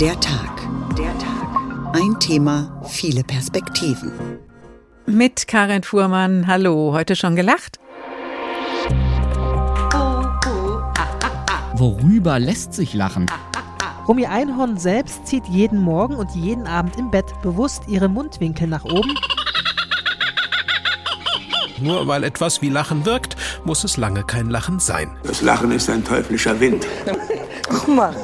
Der Tag. Der Tag. Ein Thema, viele Perspektiven. Mit Karin Fuhrmann. Hallo, heute schon gelacht? Worüber lässt sich lachen? Romy Einhorn selbst zieht jeden Morgen und jeden Abend im Bett bewusst ihre Mundwinkel nach oben. Nur weil etwas wie Lachen wirkt, muss es lange kein Lachen sein. Das Lachen ist ein teuflischer Wind. Ach Mann.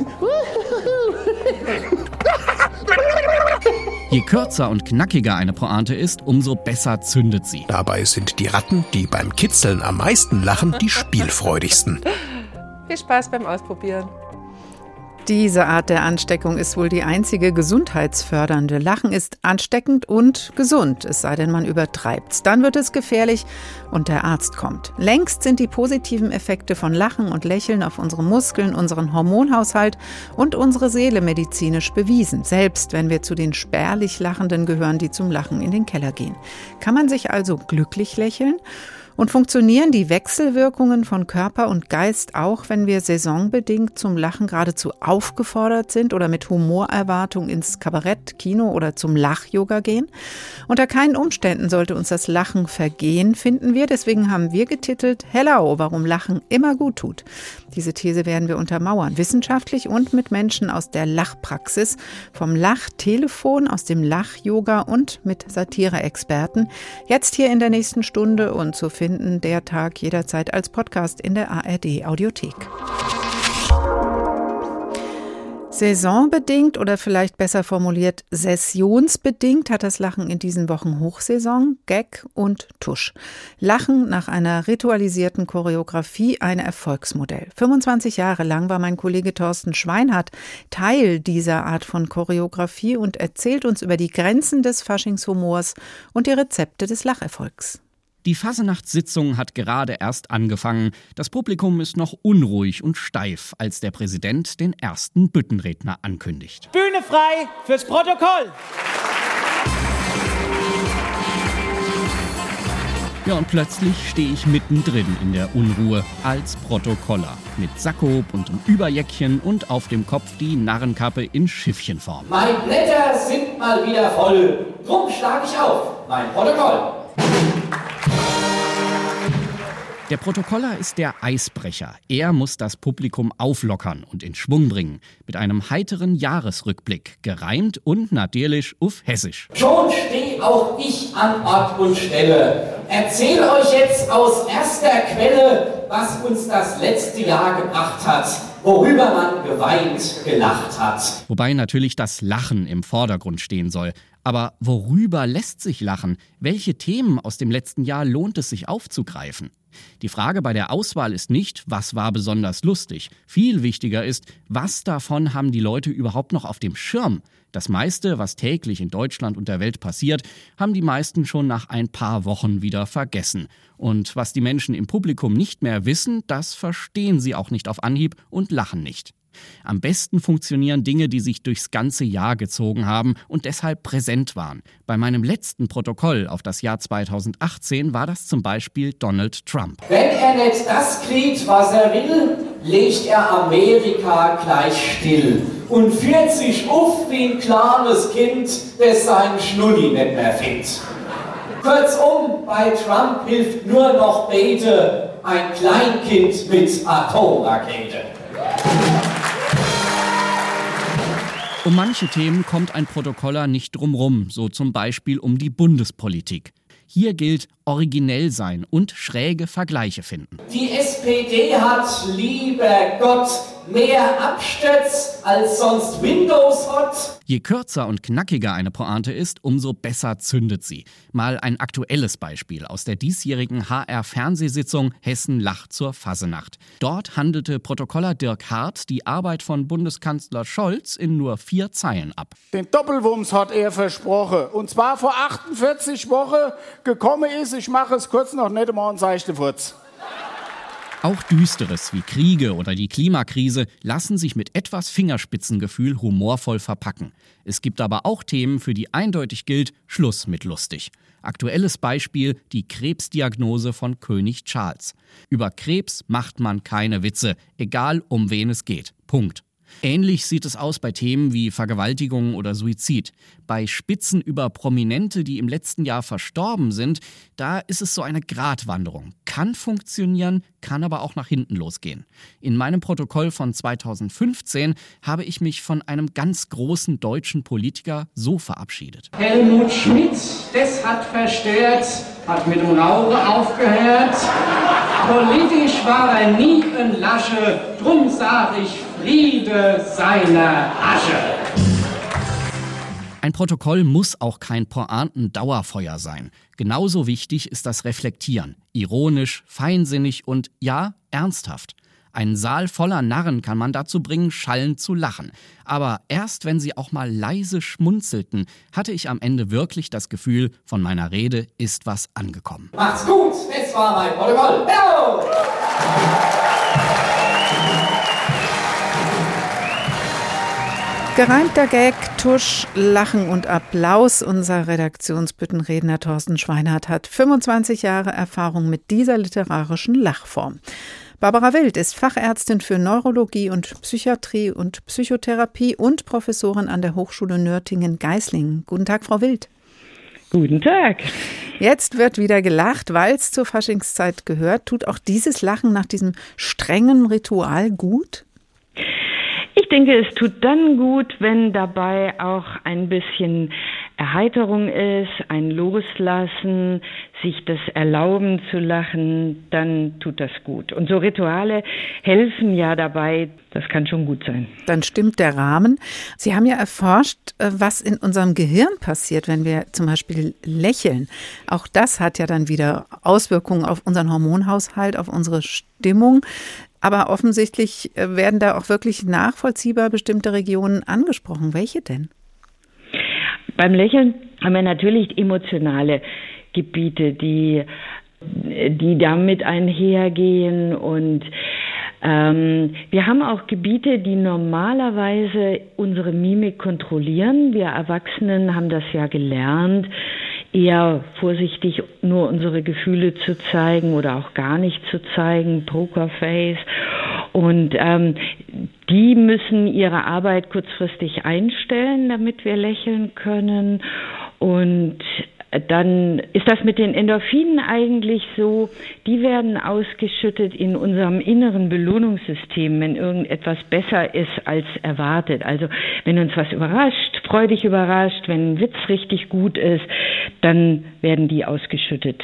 Je kürzer und knackiger eine Pointe ist, umso besser zündet sie. Dabei sind die Ratten, die beim Kitzeln am meisten lachen, die spielfreudigsten. Viel Spaß beim Ausprobieren. Diese Art der Ansteckung ist wohl die einzige gesundheitsfördernde. Lachen ist ansteckend und gesund, es sei denn, man übertreibt's. Dann wird es gefährlich und der Arzt kommt. Längst sind die positiven Effekte von Lachen und Lächeln auf unsere Muskeln, unseren Hormonhaushalt und unsere Seele medizinisch bewiesen, selbst wenn wir zu den spärlich Lachenden gehören, die zum Lachen in den Keller gehen. Kann man sich also glücklich lächeln? Und funktionieren die Wechselwirkungen von Körper und Geist auch, wenn wir saisonbedingt zum Lachen geradezu aufgefordert sind oder mit Humorerwartung ins Kabarett, Kino oder zum Lach-Yoga gehen? Unter keinen Umständen sollte uns das Lachen vergehen, finden wir. Deswegen haben wir getitelt Hello, warum Lachen immer gut tut. Diese These werden wir untermauern, wissenschaftlich und mit Menschen aus der Lachpraxis, vom Lachtelefon, aus dem Lach-Yoga und mit Satire-Experten. Jetzt hier in der nächsten Stunde und zu finden der Tag jederzeit als Podcast in der ARD Audiothek. Saisonbedingt oder vielleicht besser formuliert sessionsbedingt hat das Lachen in diesen Wochen Hochsaison, Gag und Tusch. Lachen nach einer ritualisierten Choreografie ein Erfolgsmodell. 25 Jahre lang war mein Kollege Thorsten Schweinhardt Teil dieser Art von Choreografie und erzählt uns über die Grenzen des Faschingshumors und die Rezepte des Lacherfolgs. Die Fasenachtssitzung hat gerade erst angefangen. Das Publikum ist noch unruhig und steif, als der Präsident den ersten Büttenredner ankündigt. Bühne frei fürs Protokoll! Ja, und plötzlich stehe ich mittendrin in der Unruhe als Protokoller. Mit Sakko und einem Überjäckchen und auf dem Kopf die Narrenkappe in Schiffchenform. Meine Blätter sind mal wieder voll. Drum schlage ich auf. Mein Protokoll. Der Protokoller ist der Eisbrecher. Er muss das Publikum auflockern und in Schwung bringen. Mit einem heiteren Jahresrückblick. Gereimt und natürlich auf Hessisch. Schon steh auch ich an Ort und Stelle. Erzähl euch jetzt aus erster Quelle, was uns das letzte Jahr gebracht hat worüber man geweint, gelacht hat. Wobei natürlich das Lachen im Vordergrund stehen soll. Aber worüber lässt sich lachen? Welche Themen aus dem letzten Jahr lohnt es sich aufzugreifen? Die Frage bei der Auswahl ist nicht, was war besonders lustig. Viel wichtiger ist, was davon haben die Leute überhaupt noch auf dem Schirm? Das meiste, was täglich in Deutschland und der Welt passiert, haben die meisten schon nach ein paar Wochen wieder vergessen. Und was die Menschen im Publikum nicht mehr wissen, das verstehen sie auch nicht auf Anhieb und lachen nicht. Am besten funktionieren Dinge, die sich durchs ganze Jahr gezogen haben und deshalb präsent waren. Bei meinem letzten Protokoll auf das Jahr 2018 war das zum Beispiel Donald Trump. Wenn er nicht das kriegt, was er will, legt er Amerika gleich still und führt sich auf wie ein kleines Kind, das seinen Schnulli nicht mehr findet. Kurzum, bei Trump hilft nur noch Bete, ein Kleinkind mit Atomrakete. Um manche Themen kommt ein Protokoller nicht drumrum, so zum Beispiel um die Bundespolitik. Hier gilt originell sein und schräge Vergleiche finden. Die SPD hat, lieber Gott, mehr Absturz als sonst Windows hat. Je kürzer und knackiger eine Pointe ist, umso besser zündet sie. Mal ein aktuelles Beispiel aus der diesjährigen HR-Fernsehsitzung Hessen lacht zur Fasenacht. Dort handelte Protokoller Dirk Hart die Arbeit von Bundeskanzler Scholz in nur vier Zeilen ab. Den Doppelwumms hat er versprochen. Und zwar vor 48 Wochen gekommen ist, ich mache es kurz noch nicht einmal und seichte Furz. Auch Düsteres wie Kriege oder die Klimakrise lassen sich mit etwas Fingerspitzengefühl humorvoll verpacken. Es gibt aber auch Themen, für die eindeutig gilt, Schluss mit lustig. Aktuelles Beispiel die Krebsdiagnose von König Charles. Über Krebs macht man keine Witze, egal um wen es geht. Punkt. Ähnlich sieht es aus bei Themen wie Vergewaltigung oder Suizid. Bei Spitzen über Prominente, die im letzten Jahr verstorben sind, da ist es so eine Gratwanderung. Kann funktionieren, kann aber auch nach hinten losgehen. In meinem Protokoll von 2015 habe ich mich von einem ganz großen deutschen Politiker so verabschiedet. Helmut Schmidt, das hat verstört, hat mit dem Rauchen aufgehört. Politisch war er nie ein Lasche, drum sag ich Friede seiner Asche. Ein Protokoll muss auch kein Pointen-Dauerfeuer sein. Genauso wichtig ist das Reflektieren. Ironisch, feinsinnig und ja, ernsthaft. Einen Saal voller Narren kann man dazu bringen, schallend zu lachen. Aber erst wenn sie auch mal leise schmunzelten, hatte ich am Ende wirklich das Gefühl, von meiner Rede ist was angekommen. Macht's gut, das war mein Protokoll. Hello! Gereimter Gag, Tusch, Lachen und Applaus. Unser Redaktionsbüttenredner Thorsten Schweinhardt hat 25 Jahre Erfahrung mit dieser literarischen Lachform. Barbara Wild ist Fachärztin für Neurologie und Psychiatrie und Psychotherapie und Professorin an der Hochschule Nürtingen-Geislingen. Guten Tag, Frau Wild. Guten Tag. Jetzt wird wieder gelacht, weil es zur Faschingszeit gehört. Tut auch dieses Lachen nach diesem strengen Ritual gut? Ich denke, es tut dann gut, wenn dabei auch ein bisschen Erheiterung ist, ein Loslassen, sich das erlauben zu lachen, dann tut das gut. Und so Rituale helfen ja dabei, das kann schon gut sein. Dann stimmt der Rahmen. Sie haben ja erforscht, äh, was in unserem Gehirn passiert, wenn wir zum Beispiel lächeln. Auch das hat ja dann wieder Auswirkungen auf unseren Hormonhaushalt, auf unsere Stimmung. Aber offensichtlich äh, werden da auch wirklich nachvollziehbar bestimmte Regionen angesprochen. Welche denn? Beim Lächeln haben wir natürlich emotionale Gebiete, die, die damit einhergehen und ähm, wir haben auch Gebiete, die normalerweise unsere Mimik kontrollieren. Wir Erwachsenen haben das ja gelernt, eher vorsichtig nur unsere Gefühle zu zeigen oder auch gar nicht zu zeigen, Pokerface. Und ähm, die müssen ihre Arbeit kurzfristig einstellen, damit wir lächeln können. Und dann ist das mit den Endorphinen eigentlich so, die werden ausgeschüttet in unserem inneren Belohnungssystem, wenn irgendetwas besser ist als erwartet. Also wenn uns was überrascht, freudig überrascht, wenn ein Witz richtig gut ist, dann werden die ausgeschüttet.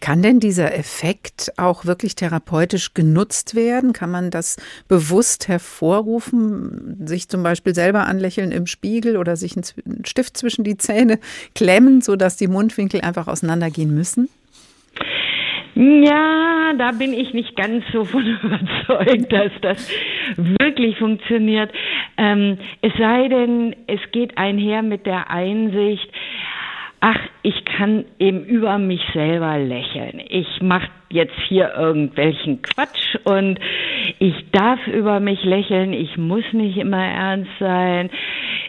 Kann denn dieser Effekt auch wirklich therapeutisch genutzt werden? Kann man das bewusst hervorrufen, sich zum Beispiel selber anlächeln im Spiegel oder sich einen Stift zwischen die Zähne klemmen, sodass die Mundwinkel einfach auseinandergehen müssen? Ja, da bin ich nicht ganz so von überzeugt, dass das wirklich funktioniert. Ähm, es sei denn, es geht einher mit der Einsicht, ach, ich kann eben über mich selber lächeln. Ich mache jetzt hier irgendwelchen Quatsch und ich darf über mich lächeln. Ich muss nicht immer ernst sein.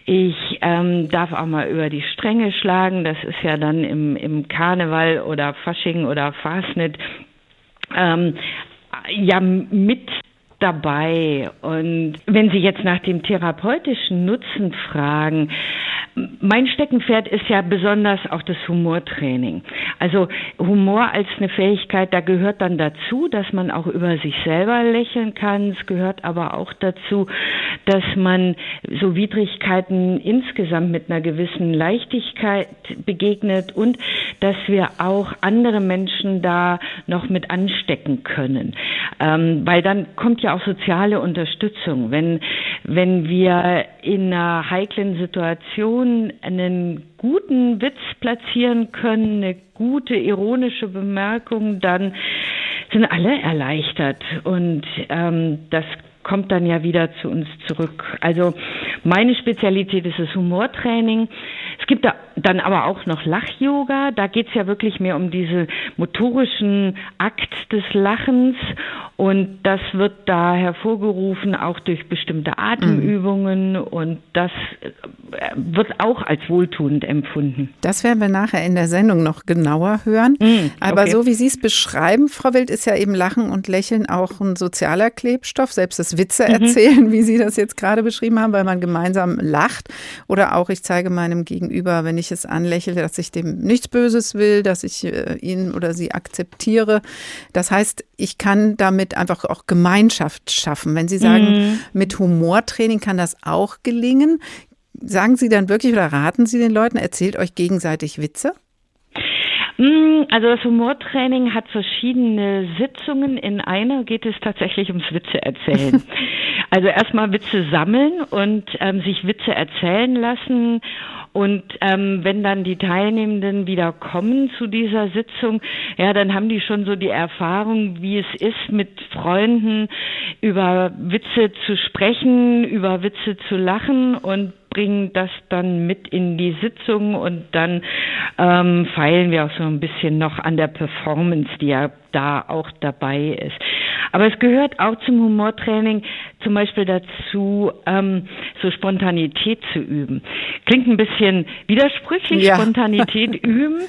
Ich ähm, darf auch mal über die Stränge schlagen. Das ist ja dann im, im Karneval oder Fasching oder Fasnet ähm, ja mit dabei. Und wenn Sie jetzt nach dem therapeutischen Nutzen fragen, mein Steckenpferd ist ja besonders auch das Humortraining. Also Humor als eine Fähigkeit, da gehört dann dazu, dass man auch über sich selber lächeln kann. Es gehört aber auch dazu, dass man so Widrigkeiten insgesamt mit einer gewissen Leichtigkeit begegnet und dass wir auch andere Menschen da noch mit anstecken können. Ähm, weil dann kommt ja auch soziale Unterstützung. Wenn, wenn wir in einer heiklen Situation einen guten Witz platzieren können, eine gute ironische Bemerkung, dann sind alle erleichtert. Und ähm, das kommt dann ja wieder zu uns zurück. Also meine Spezialität ist das Humortraining. Es gibt da dann aber auch noch Lach-Yoga. Da geht es ja wirklich mehr um diesen motorischen Akt des Lachens. Und das wird da hervorgerufen, auch durch bestimmte Atemübungen. Mhm. Und das äh, wird auch als wohltuend empfunden. Das werden wir nachher in der Sendung noch genauer hören. Mhm, okay. Aber so wie Sie es beschreiben, Frau Wild, ist ja eben Lachen und Lächeln auch ein sozialer Klebstoff. Selbst das Witze mhm. erzählen, wie Sie das jetzt gerade beschrieben haben, weil man gemeinsam lacht. Oder auch, ich zeige meinem Gegenüber, wenn ich es anlächle, dass ich dem nichts Böses will, dass ich äh, ihn oder sie akzeptiere. Das heißt, ich kann damit einfach auch Gemeinschaft schaffen. Wenn Sie sagen, mhm. mit Humortraining kann das auch gelingen, sagen Sie dann wirklich oder raten Sie den Leuten, erzählt euch gegenseitig Witze? Mm, also das Humortraining hat verschiedene Sitzungen. In einer geht es tatsächlich ums Witze erzählen. also erstmal Witze sammeln und ähm, sich Witze erzählen lassen. Und ähm, wenn dann die Teilnehmenden wieder kommen zu dieser Sitzung, ja, dann haben die schon so die Erfahrung, wie es ist, mit Freunden über Witze zu sprechen, über Witze zu lachen und bringen das dann mit in die Sitzung und dann ähm, feilen wir auch so ein bisschen noch an der Performance, die ja da auch dabei ist. Aber es gehört auch zum Humortraining zum Beispiel dazu, ähm, so Spontanität zu üben. Klingt ein bisschen widersprüchlich, ja. Spontanität üben,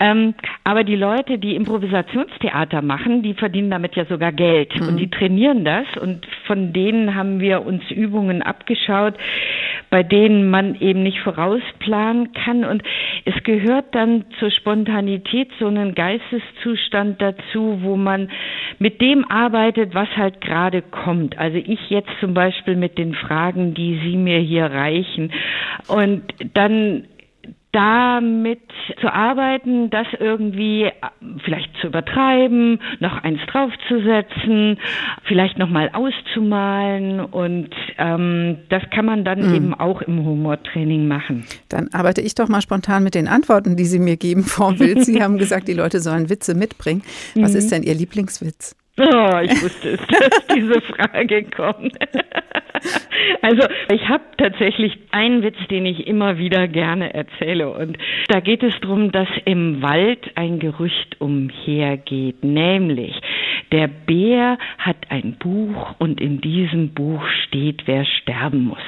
ähm, aber die Leute, die Improvisationstheater machen, die verdienen damit ja sogar Geld mhm. und die trainieren das und von denen haben wir uns Übungen abgeschaut, bei denen man eben nicht vorausplanen kann und es gehört dann zur Spontanität so einen Geisteszustand dazu, wo man mit dem arbeitet, was halt gerade kommt. Also ich jetzt zum Beispiel mit den Fragen, die Sie mir hier reichen. Und dann damit zu arbeiten, das irgendwie vielleicht zu übertreiben, noch eins draufzusetzen, vielleicht nochmal auszumalen und ähm, das kann man dann mhm. eben auch im Humortraining machen. Dann arbeite ich doch mal spontan mit den Antworten, die Sie mir geben, Frau Wild. Sie haben gesagt, die Leute sollen Witze mitbringen. Was mhm. ist denn Ihr Lieblingswitz? Oh, ich wusste es, dass diese Frage kommt. Also ich habe tatsächlich einen Witz, den ich immer wieder gerne erzähle. Und da geht es darum, dass im Wald ein Gerücht umhergeht, nämlich der Bär hat ein Buch und in diesem Buch steht, wer sterben muss.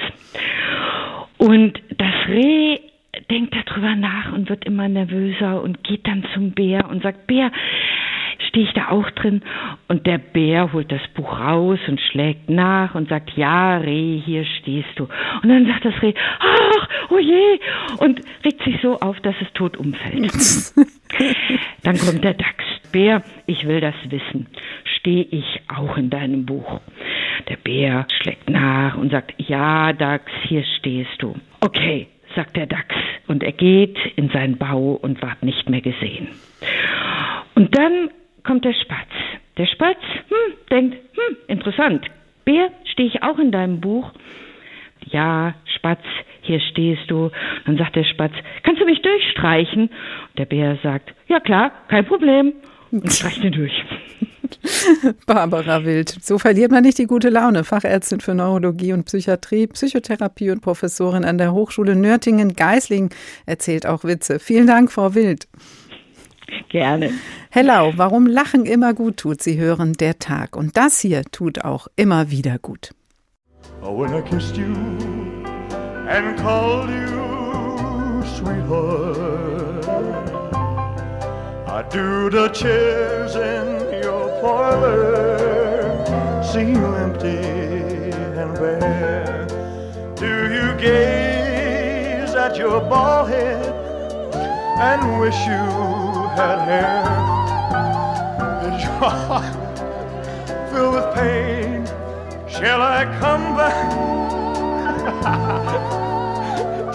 Und das Reh denkt darüber nach und wird immer nervöser und geht dann zum Bär und sagt, Bär, stehe ich da auch drin und der Bär holt das Buch raus und schlägt nach und sagt, ja, Reh, hier stehst du. Und dann sagt das Reh, ach, oh je, und regt sich so auf, dass es tot umfällt. dann kommt der Dachs. Bär, ich will das wissen. Stehe ich auch in deinem Buch? Der Bär schlägt nach und sagt, ja, Dachs, hier stehst du. Okay, sagt der Dachs. Und er geht in seinen Bau und ward nicht mehr gesehen. Und dann kommt der Spatz. Der Spatz hm, denkt, hm, interessant. Bär, stehe ich auch in deinem Buch? Ja, Spatz, hier stehst du. Dann sagt der Spatz, kannst du mich durchstreichen? Und der Bär sagt, ja klar, kein Problem. Und streicht ihn durch. Barbara Wild. So verliert man nicht die gute Laune. Fachärztin für Neurologie und Psychiatrie, Psychotherapie und Professorin an der Hochschule Nürtingen-Geislingen erzählt auch Witze. Vielen Dank, Frau Wild. Gerne. Hello, warum Lachen immer gut tut. Sie hören der Tag. Und das hier tut auch immer wieder gut. Oh, when I kissed you and called you sweetheart, I do the chairs in your parlor seem empty and bare. Do you gaze at your bald head and wish you had hair. Is your heart filled with pain? Shall I come back?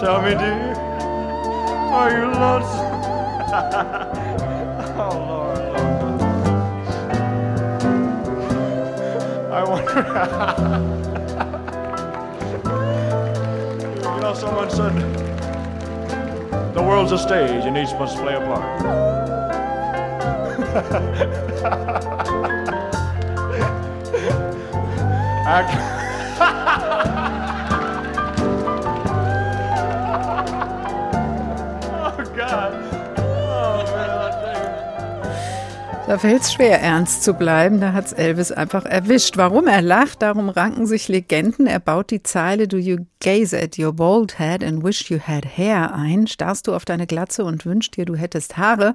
Tell me, dear, are you lonesome? oh, Lord. I wonder. you know, someone said the world's a stage and each must play a part. Da fällt es schwer, ernst zu bleiben. Da hat es Elvis einfach erwischt. Warum er lacht, darum ranken sich Legenden. Er baut die Zeile Do you gaze at your bald head and wish you had hair ein. Starrst du auf deine Glatze und wünschst dir, du hättest Haare.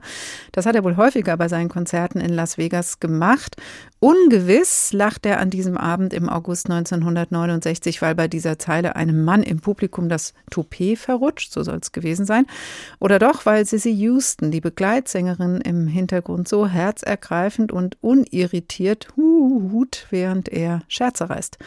Das hat er wohl häufiger bei seinen Konzerten in Las Vegas gemacht. Ungewiss lacht er an diesem Abend im August 1969, weil bei dieser Zeile einem Mann im Publikum das Toupet verrutscht, so soll es gewesen sein. Oder doch, weil Sissy Houston, die Begleitsängerin im Hintergrund, so herzergreifend und unirritiert hut, während er Scherze reißt.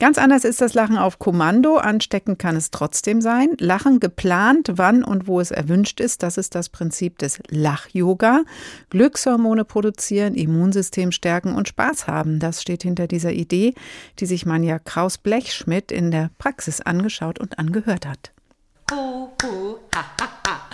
Ganz anders ist das Lachen auf Kommando. Ansteckend kann es trotzdem sein. Lachen geplant, wann und wo es erwünscht ist. Das ist das Prinzip des Lach-Yoga. Glückshormone produzieren, Immunsystem stärken und Spaß haben. Das steht hinter dieser Idee, die sich Manja Kraus-Blechschmidt in der Praxis angeschaut und angehört hat. Ho, ho, ha, ha.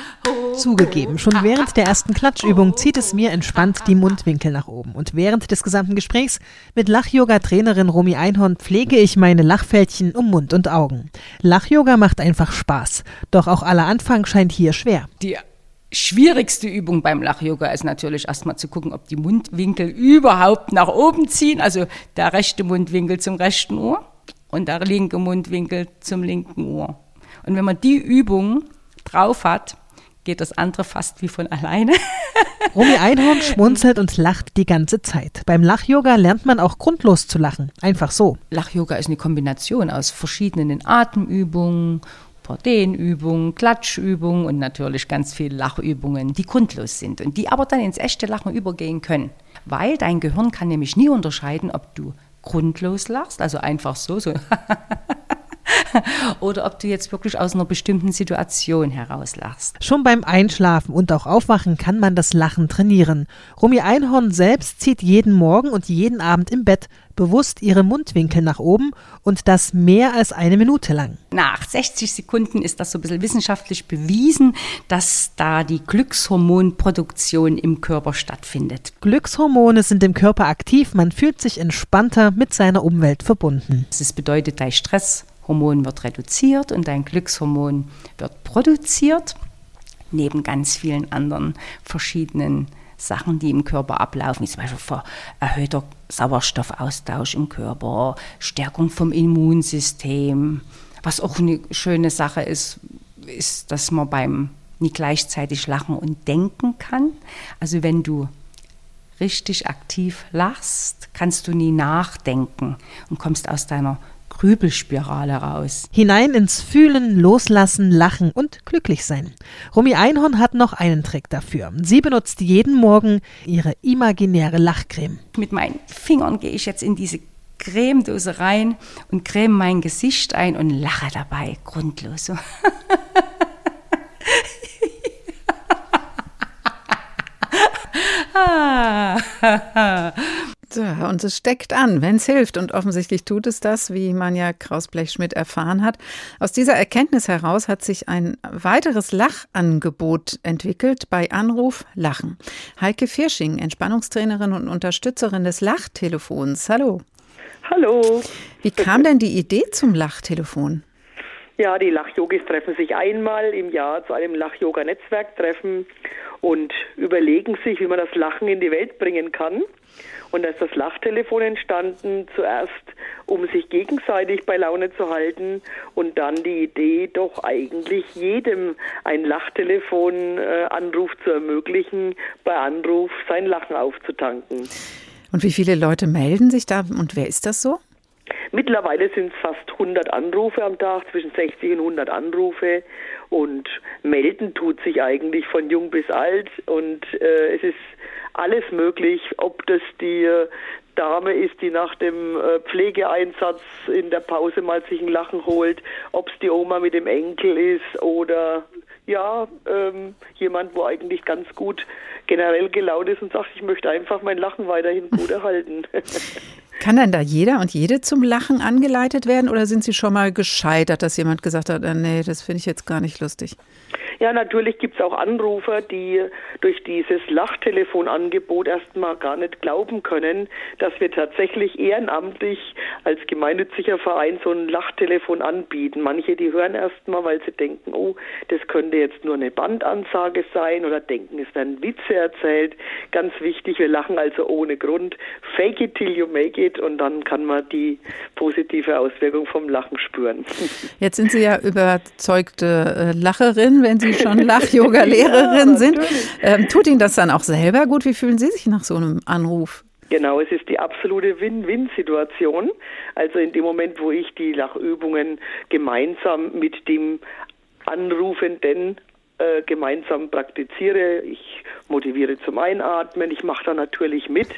Zugegeben, schon während der ersten Klatschübung zieht es mir entspannt die Mundwinkel nach oben. Und während des gesamten Gesprächs mit Lach-Yoga-Trainerin Romy Einhorn pflege ich meine Lachfältchen um Mund und Augen. Lach-Yoga macht einfach Spaß. Doch auch aller Anfang scheint hier schwer. Die schwierigste Übung beim Lach-Yoga ist natürlich erstmal zu gucken, ob die Mundwinkel überhaupt nach oben ziehen. Also der rechte Mundwinkel zum rechten Ohr und der linke Mundwinkel zum linken Ohr. Und wenn man die Übung drauf hat, geht das andere fast wie von alleine. Romy Einhorn schmunzelt und lacht die ganze Zeit. Beim Lach-Yoga lernt man auch grundlos zu lachen. Einfach so. Lach-Yoga ist eine Kombination aus verschiedenen Atemübungen, Dehnübungen, Klatschübungen und natürlich ganz viele Lachübungen, die grundlos sind und die aber dann ins echte Lachen übergehen können. Weil dein Gehirn kann nämlich nie unterscheiden, ob du grundlos lachst, also einfach so, so oder ob du jetzt wirklich aus einer bestimmten Situation herauslachst. Schon beim Einschlafen und auch Aufwachen kann man das Lachen trainieren. Rumi Einhorn selbst zieht jeden Morgen und jeden Abend im Bett bewusst ihre Mundwinkel nach oben und das mehr als eine Minute lang. Nach 60 Sekunden ist das so ein bisschen wissenschaftlich bewiesen, dass da die Glückshormonproduktion im Körper stattfindet. Glückshormone sind im Körper aktiv, man fühlt sich entspannter mit seiner Umwelt verbunden. Das bedeutet, dein Stress Hormon wird reduziert und dein Glückshormon wird produziert, neben ganz vielen anderen verschiedenen Sachen, die im Körper ablaufen, wie zum Beispiel erhöhter Sauerstoffaustausch im Körper, Stärkung vom Immunsystem. Was auch eine schöne Sache ist, ist, dass man beim nicht gleichzeitig lachen und denken kann. Also wenn du richtig aktiv lachst, kannst du nie nachdenken und kommst aus deiner Grübelspirale raus. Hinein ins Fühlen, Loslassen, Lachen und glücklich sein. Romy Einhorn hat noch einen Trick dafür. Sie benutzt jeden Morgen ihre imaginäre Lachcreme. Mit meinen Fingern gehe ich jetzt in diese Cremedose rein und creme mein Gesicht ein und lache dabei grundlos. ah. So, und es steckt an, wenn es hilft. Und offensichtlich tut es das, wie man ja Kraus-Blechschmidt erfahren hat. Aus dieser Erkenntnis heraus hat sich ein weiteres Lachangebot entwickelt bei Anruf Lachen. Heike Firsching, Entspannungstrainerin und Unterstützerin des Lachtelefons. Hallo. Hallo. Wie kam denn die Idee zum Lachtelefon? Ja, die Lachyogis treffen sich einmal im Jahr zu einem Lach-Yoga-Netzwerktreffen und überlegen sich, wie man das Lachen in die Welt bringen kann. Und da ist das Lachtelefon entstanden, zuerst um sich gegenseitig bei Laune zu halten und dann die Idee, doch eigentlich jedem ein Lachtelefonanruf äh, zu ermöglichen, bei Anruf sein Lachen aufzutanken. Und wie viele Leute melden sich da und wer ist das so? Mittlerweile sind es fast 100 Anrufe am Tag, zwischen 60 und 100 Anrufe. Und melden tut sich eigentlich von jung bis alt. Und äh, es ist alles möglich, ob das die äh, Dame ist, die nach dem äh, Pflegeeinsatz in der Pause mal sich ein Lachen holt, ob es die Oma mit dem Enkel ist oder ja, ähm, jemand, wo eigentlich ganz gut generell gelaunt ist und sagt, ich möchte einfach mein Lachen weiterhin gut erhalten. Kann denn da jeder und jede zum Lachen angeleitet werden oder sind Sie schon mal gescheitert, dass jemand gesagt hat, äh, nee, das finde ich jetzt gar nicht lustig? Ja, natürlich gibt es auch Anrufer, die durch dieses Lachtelefonangebot erstmal gar nicht glauben können, dass wir tatsächlich ehrenamtlich als gemeinnütziger Verein so ein Lachtelefon anbieten. Manche, die hören erstmal, weil sie denken, oh, das könnte jetzt nur eine Bandansage sein oder denken, es werden Witze erzählt. Ganz wichtig, wir lachen also ohne Grund. Fake it till you make it und dann kann man die positive Auswirkung vom Lachen spüren. Jetzt sind Sie ja überzeugte äh, Lacherin, wenn Sie schon Lach-Yoga-Lehrerin ja, sind. Ähm, tut Ihnen das dann auch selber gut? Wie fühlen Sie sich nach so einem Anruf? Genau, es ist die absolute Win-Win-Situation. Also in dem Moment, wo ich die Lachübungen gemeinsam mit dem Anrufenden äh, gemeinsam praktiziere. Ich motiviere zum Einatmen, ich mache da natürlich mit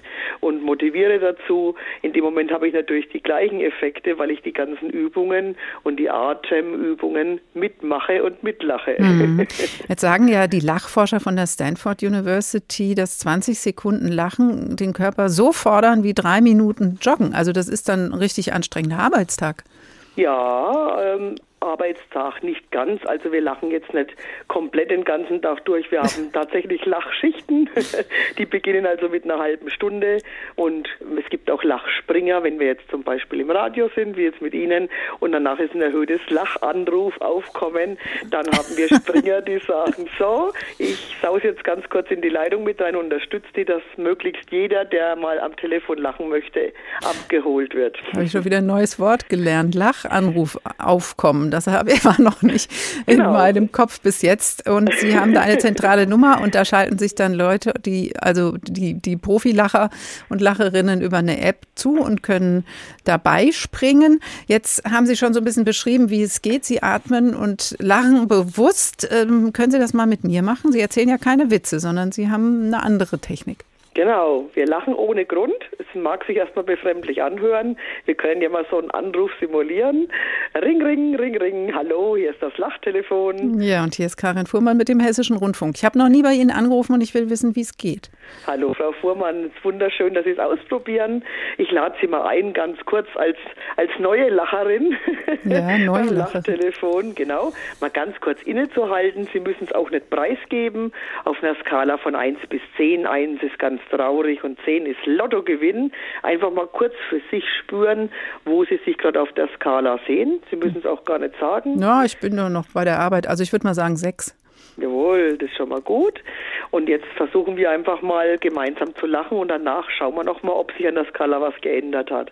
und motiviere dazu. In dem Moment habe ich natürlich die gleichen Effekte, weil ich die ganzen Übungen und die Atemübungen mitmache und mitlache. Mhm. Jetzt sagen ja die Lachforscher von der Stanford University, dass 20 Sekunden Lachen den Körper so fordern wie drei Minuten Joggen. Also das ist dann ein richtig anstrengender Arbeitstag. Ja, ähm, Arbeitstag nicht ganz. Also wir lachen jetzt nicht komplett den ganzen Tag durch. Wir haben tatsächlich Lachschichten. Die beginnen also mit einer halben Stunde und es gibt auch Lachspringer, wenn wir jetzt zum Beispiel im Radio sind, wie jetzt mit Ihnen, und danach ist ein erhöhtes Lachanruf aufkommen. Dann haben wir Springer, die sagen, so, ich saus jetzt ganz kurz in die Leitung mit rein, unterstütze die, dass möglichst jeder, der mal am Telefon lachen möchte, abgeholt wird. Habe ich schon wieder ein neues Wort gelernt. Lachanruf aufkommen das habe ich immer noch nicht genau. in meinem Kopf bis jetzt. Und Sie haben da eine zentrale Nummer und da schalten sich dann Leute, die, also die, die Profilacher und Lacherinnen über eine App zu und können dabei springen. Jetzt haben Sie schon so ein bisschen beschrieben, wie es geht. Sie atmen und lachen bewusst. Ähm, können Sie das mal mit mir machen? Sie erzählen ja keine Witze, sondern Sie haben eine andere Technik. Genau, wir lachen ohne Grund. Es mag sich erstmal befremdlich anhören. Wir können ja mal so einen Anruf simulieren. Ring, ring, ring, ring. Hallo, hier ist das Lachtelefon. Ja, und hier ist Karin Fuhrmann mit dem Hessischen Rundfunk. Ich habe noch nie bei Ihnen angerufen und ich will wissen, wie es geht. Hallo, Frau Fuhrmann. Es ist wunderschön, dass Sie es ausprobieren. Ich lade Sie mal ein, ganz kurz als, als neue Lacherin. Ja, neue Lacherin. Lachtelefon, genau. Mal ganz kurz innezuhalten. Sie müssen es auch nicht preisgeben. Auf einer Skala von 1 bis 10. 1 ist ganz traurig und 10 ist Lottogewinn. Einfach mal kurz für sich spüren, wo Sie sich gerade auf der Skala sehen. Sie müssen es auch gar nicht sagen. Ja, ich bin nur noch bei der Arbeit. Also ich würde mal sagen 6. Jawohl, das ist schon mal gut. Und jetzt versuchen wir einfach mal gemeinsam zu lachen und danach schauen wir noch mal, ob sich an der Skala was geändert hat.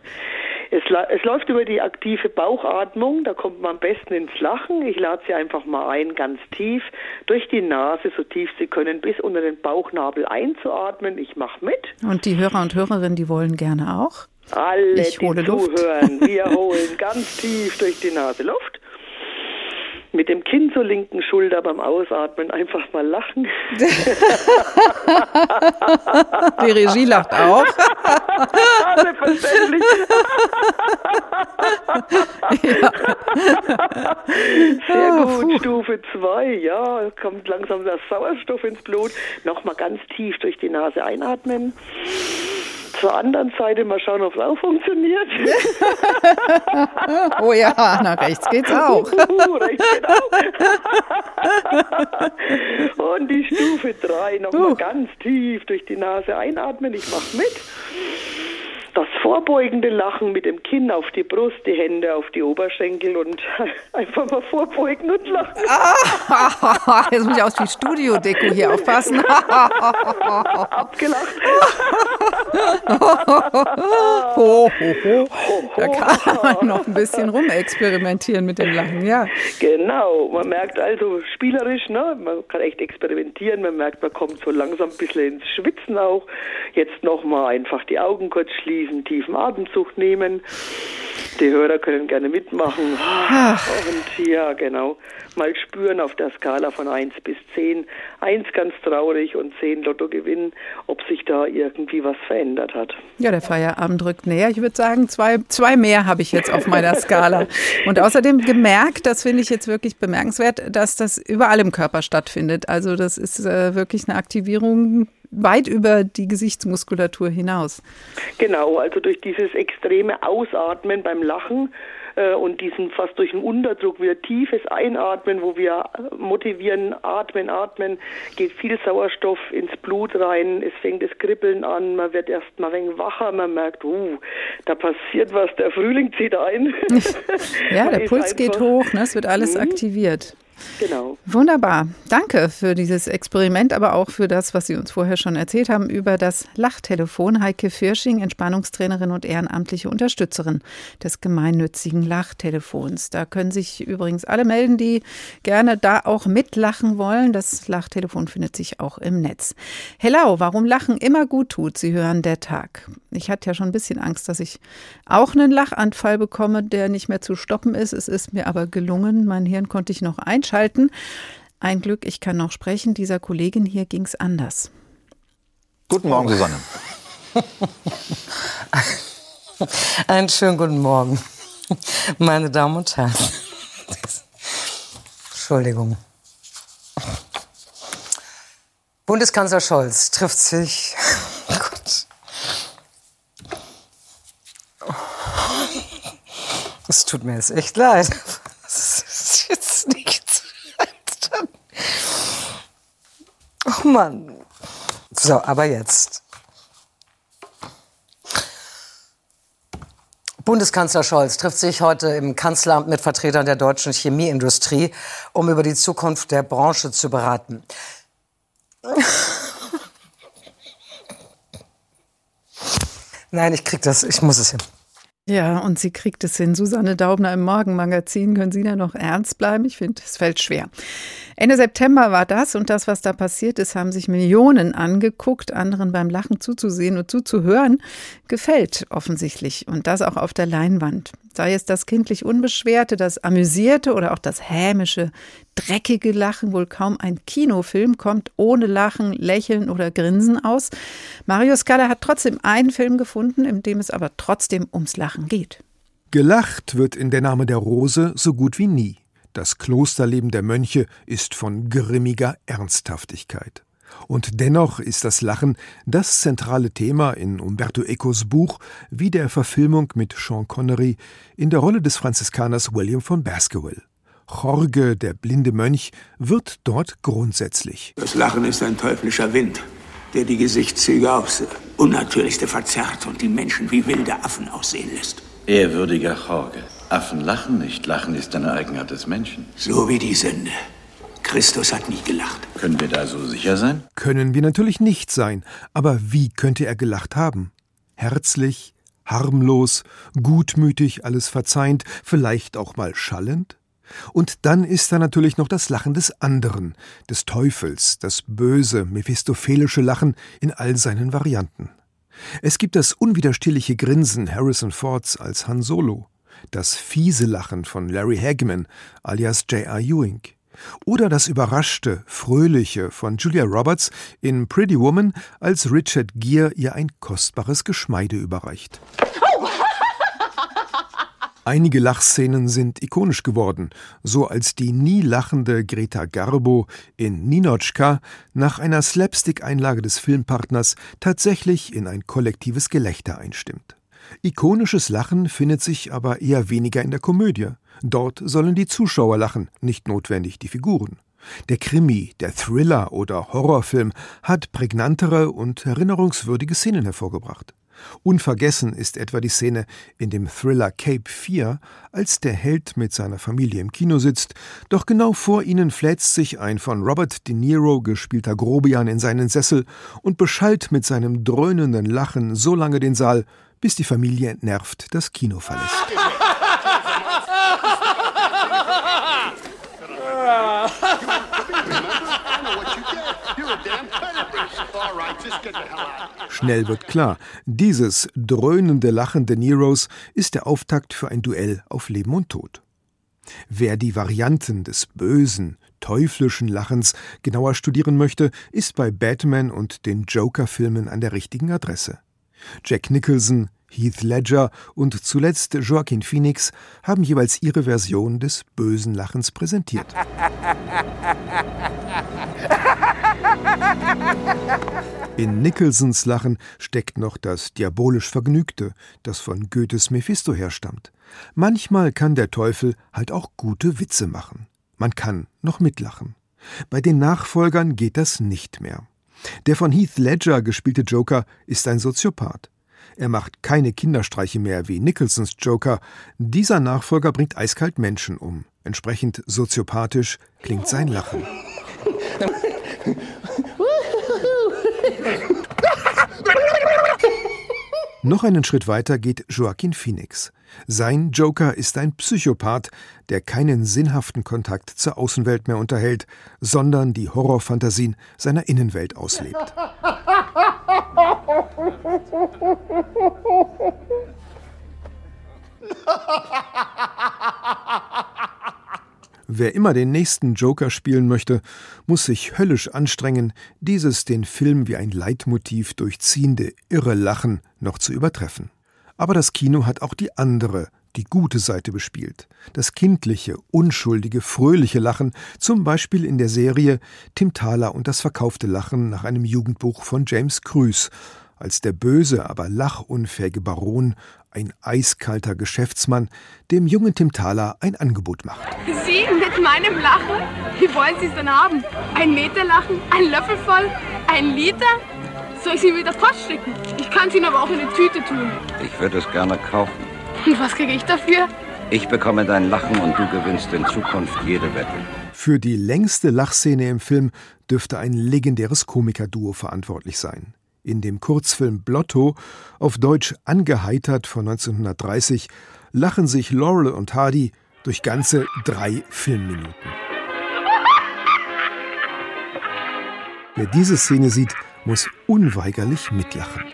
Es, es, läuft über die aktive Bauchatmung, da kommt man am besten ins Lachen. Ich lade Sie einfach mal ein, ganz tief durch die Nase, so tief Sie können, bis unter den Bauchnabel einzuatmen. Ich mache mit. Und die Hörer und Hörerinnen, die wollen gerne auch. Alle, ich die zuhören, Luft. wir holen ganz tief durch die Nase Luft mit dem Kinn zur linken Schulter beim Ausatmen einfach mal lachen. Die Regie lacht auch. Selbstverständlich. ja. Sehr gut, oh, Stufe 2, ja, kommt langsam der Sauerstoff ins Blut. Nochmal ganz tief durch die Nase einatmen zur anderen Seite mal schauen, ob es auch funktioniert. oh ja, nach rechts geht's auch. Uh, rechts geht auch. Und die Stufe 3 nochmal uh. ganz tief durch die Nase einatmen. Ich mache mit das vorbeugende Lachen mit dem Kinn auf die Brust, die Hände auf die Oberschenkel und einfach mal vorbeugen und lachen. Ah, jetzt muss ich aus wie Studio-Deko hier aufpassen. Abgelacht. ho, ho, ho. Da kann man noch ein bisschen rumexperimentieren mit dem Lachen, ja. Genau, man merkt also spielerisch, ne? man kann echt experimentieren, man merkt, man kommt so langsam ein bisschen ins Schwitzen auch. Jetzt nochmal einfach die Augen kurz schließen diesen tiefen Atemzug nehmen. Die Hörer können gerne mitmachen. Ach. Und ja, genau. Mal spüren auf der Skala von 1 bis 10. 1 ganz traurig und 10 Lotto gewinnen, ob sich da irgendwie was verändert hat. Ja, der Feierabend rückt näher. Ich würde sagen, zwei, zwei mehr habe ich jetzt auf meiner Skala. Und außerdem gemerkt, das finde ich jetzt wirklich bemerkenswert, dass das überall im Körper stattfindet. Also das ist äh, wirklich eine Aktivierung weit über die Gesichtsmuskulatur hinaus. Genau, also durch dieses extreme Ausatmen beim Lachen äh, und diesen fast durch den Unterdruck wieder tiefes Einatmen, wo wir motivieren, atmen, atmen, geht viel Sauerstoff ins Blut rein, es fängt das Kribbeln an, man wird erst mal ein wenig wacher, man merkt, uh, da passiert was, der Frühling zieht ein. ja, der Puls geht hoch, ne? es wird alles mhm. aktiviert. Genau. Wunderbar. Danke für dieses Experiment, aber auch für das, was Sie uns vorher schon erzählt haben über das Lachtelefon. Heike Firsching, Entspannungstrainerin und ehrenamtliche Unterstützerin des gemeinnützigen Lachtelefons. Da können sich übrigens alle melden, die gerne da auch mitlachen wollen. Das Lachtelefon findet sich auch im Netz. Hello, warum Lachen immer gut tut. Sie hören der Tag. Ich hatte ja schon ein bisschen Angst, dass ich auch einen Lachanfall bekomme, der nicht mehr zu stoppen ist. Es ist mir aber gelungen. Mein Hirn konnte ich noch ein einschalten. Ein Glück, ich kann noch sprechen. Dieser Kollegin hier ging es anders. Guten Morgen, Susanne. Einen schönen guten Morgen, meine Damen und Herren. Entschuldigung. Bundeskanzler Scholz trifft sich. Oh Gott. Es tut mir jetzt echt leid. Das ist jetzt nichts. Oh Mann. So, aber jetzt. Bundeskanzler Scholz trifft sich heute im Kanzleramt mit Vertretern der deutschen Chemieindustrie, um über die Zukunft der Branche zu beraten. Nein, ich krieg das, ich muss es hin. Ja, und sie kriegt es hin. Susanne Daubner im Morgenmagazin. Können Sie da noch ernst bleiben? Ich finde, es fällt schwer. Ende September war das und das, was da passiert ist, haben sich Millionen angeguckt. Anderen beim Lachen zuzusehen und zuzuhören, gefällt offensichtlich. Und das auch auf der Leinwand. Sei es das kindlich Unbeschwerte, das Amüsierte oder auch das hämische, dreckige Lachen. Wohl kaum ein Kinofilm kommt ohne Lachen, Lächeln oder Grinsen aus. Mario Scala hat trotzdem einen Film gefunden, in dem es aber trotzdem ums Lachen geht. Gelacht wird in der Name der Rose so gut wie nie. Das Klosterleben der Mönche ist von grimmiger Ernsthaftigkeit. Und dennoch ist das Lachen das zentrale Thema in Umberto Ecos Buch wie der Verfilmung mit Sean Connery in der Rolle des Franziskaners William von Baskerville. Jorge, der blinde Mönch, wird dort grundsätzlich. Das Lachen ist ein teuflischer Wind, der die Gesichtszüge aufs Unnatürlichste verzerrt und die Menschen wie wilde Affen aussehen lässt. Ehrwürdiger Jorge, Affen lachen nicht. Lachen ist eine Eigenart des Menschen. So wie die Sünde. Christus hat nie gelacht. Können wir da so sicher sein? Können wir natürlich nicht sein. Aber wie könnte er gelacht haben? Herzlich, harmlos, gutmütig, alles verzeihend, vielleicht auch mal schallend? Und dann ist da natürlich noch das Lachen des anderen, des Teufels, das böse, mephistophelische Lachen in all seinen Varianten. Es gibt das unwiderstehliche Grinsen Harrison Fords als Han Solo, das fiese Lachen von Larry Hagman alias J.R. Ewing oder das überraschte, fröhliche von Julia Roberts in Pretty Woman, als Richard Gere ihr ein kostbares Geschmeide überreicht. Einige Lachszenen sind ikonisch geworden, so als die nie lachende Greta Garbo in Ninotchka nach einer Slapstick-Einlage des Filmpartners tatsächlich in ein kollektives Gelächter einstimmt. Ikonisches Lachen findet sich aber eher weniger in der Komödie. Dort sollen die Zuschauer lachen, nicht notwendig die Figuren. Der Krimi, der Thriller oder Horrorfilm hat prägnantere und erinnerungswürdige Szenen hervorgebracht. Unvergessen ist etwa die Szene in dem Thriller Cape 4, als der Held mit seiner Familie im Kino sitzt, doch genau vor ihnen fläzt sich ein von Robert De Niro gespielter Grobian in seinen Sessel und beschallt mit seinem dröhnenden Lachen so lange den Saal, bis die Familie entnervt das Kino verlässt. Schnell wird klar, dieses dröhnende Lachen De Neros ist der Auftakt für ein Duell auf Leben und Tod. Wer die Varianten des bösen, teuflischen Lachens genauer studieren möchte, ist bei Batman und den Joker-Filmen an der richtigen Adresse. Jack Nicholson, Heath Ledger und zuletzt Joaquin Phoenix haben jeweils ihre Version des bösen Lachens präsentiert. In Nicholsons Lachen steckt noch das diabolisch Vergnügte, das von Goethes Mephisto herstammt. Manchmal kann der Teufel halt auch gute Witze machen. Man kann noch mitlachen. Bei den Nachfolgern geht das nicht mehr. Der von Heath Ledger gespielte Joker ist ein Soziopath. Er macht keine Kinderstreiche mehr wie Nicholsons Joker. Dieser Nachfolger bringt eiskalt Menschen um. Entsprechend soziopathisch klingt sein Lachen. Noch einen Schritt weiter geht Joaquin Phoenix. Sein Joker ist ein Psychopath, der keinen sinnhaften Kontakt zur Außenwelt mehr unterhält, sondern die Horrorfantasien seiner Innenwelt auslebt. Wer immer den nächsten Joker spielen möchte, muss sich höllisch anstrengen, dieses den Film wie ein Leitmotiv durchziehende irre Lachen noch zu übertreffen. Aber das Kino hat auch die andere, die gute Seite bespielt. Das kindliche, unschuldige, fröhliche Lachen, zum Beispiel in der Serie Tim Thaler und das verkaufte Lachen nach einem Jugendbuch von James Krüß, als der böse, aber lachunfähige Baron, ein eiskalter Geschäftsmann, dem jungen Tim Thaler ein Angebot macht. Sie mit meinem Lachen? Wie wollen Sie es denn haben? Ein Meter Lachen? Ein Löffel voll? Ein Liter? Soll ich Sie wieder Post schicken? Ich kann es Ihnen aber auch in eine Tüte tun. Ich würde es gerne kaufen. Und was kriege ich dafür? Ich bekomme dein Lachen und du gewinnst in Zukunft jede Wette. Für die längste Lachszene im Film dürfte ein legendäres Komikerduo verantwortlich sein. In dem Kurzfilm Blotto, auf Deutsch angeheitert von 1930, lachen sich Laurel und Hardy durch ganze drei Filmminuten. Wer diese Szene sieht, muss unweigerlich mitlachen.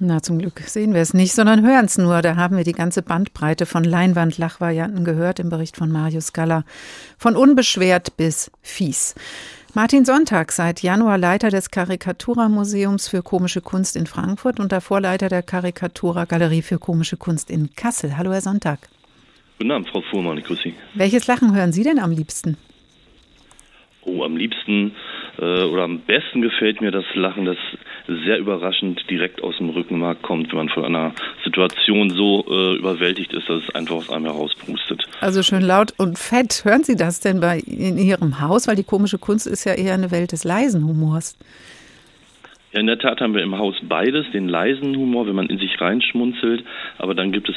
Na, zum Glück sehen wir es nicht, sondern hören es nur. Da haben wir die ganze Bandbreite von Leinwand-Lachvarianten gehört im Bericht von Marius Galler. Von unbeschwert bis fies. Martin Sonntag, seit Januar Leiter des Karikatura-Museums für komische Kunst in Frankfurt und davor Leiter der Karikatura-Galerie für komische Kunst in Kassel. Hallo, Herr Sonntag. Guten Abend, Frau Fuhrmann, ich grüße Sie. Welches Lachen hören Sie denn am liebsten? Oh, am liebsten äh, oder am besten gefällt mir das Lachen, das sehr überraschend direkt aus dem Rückenmark kommt, wenn man von einer Situation so äh, überwältigt ist, dass es einfach aus einem herauspustet. Also schön laut und fett. Hören Sie das denn bei in Ihrem Haus? Weil die komische Kunst ist ja eher eine Welt des leisen Humors. Ja, in der Tat haben wir im Haus beides, den leisen Humor, wenn man in sich reinschmunzelt, aber dann gibt es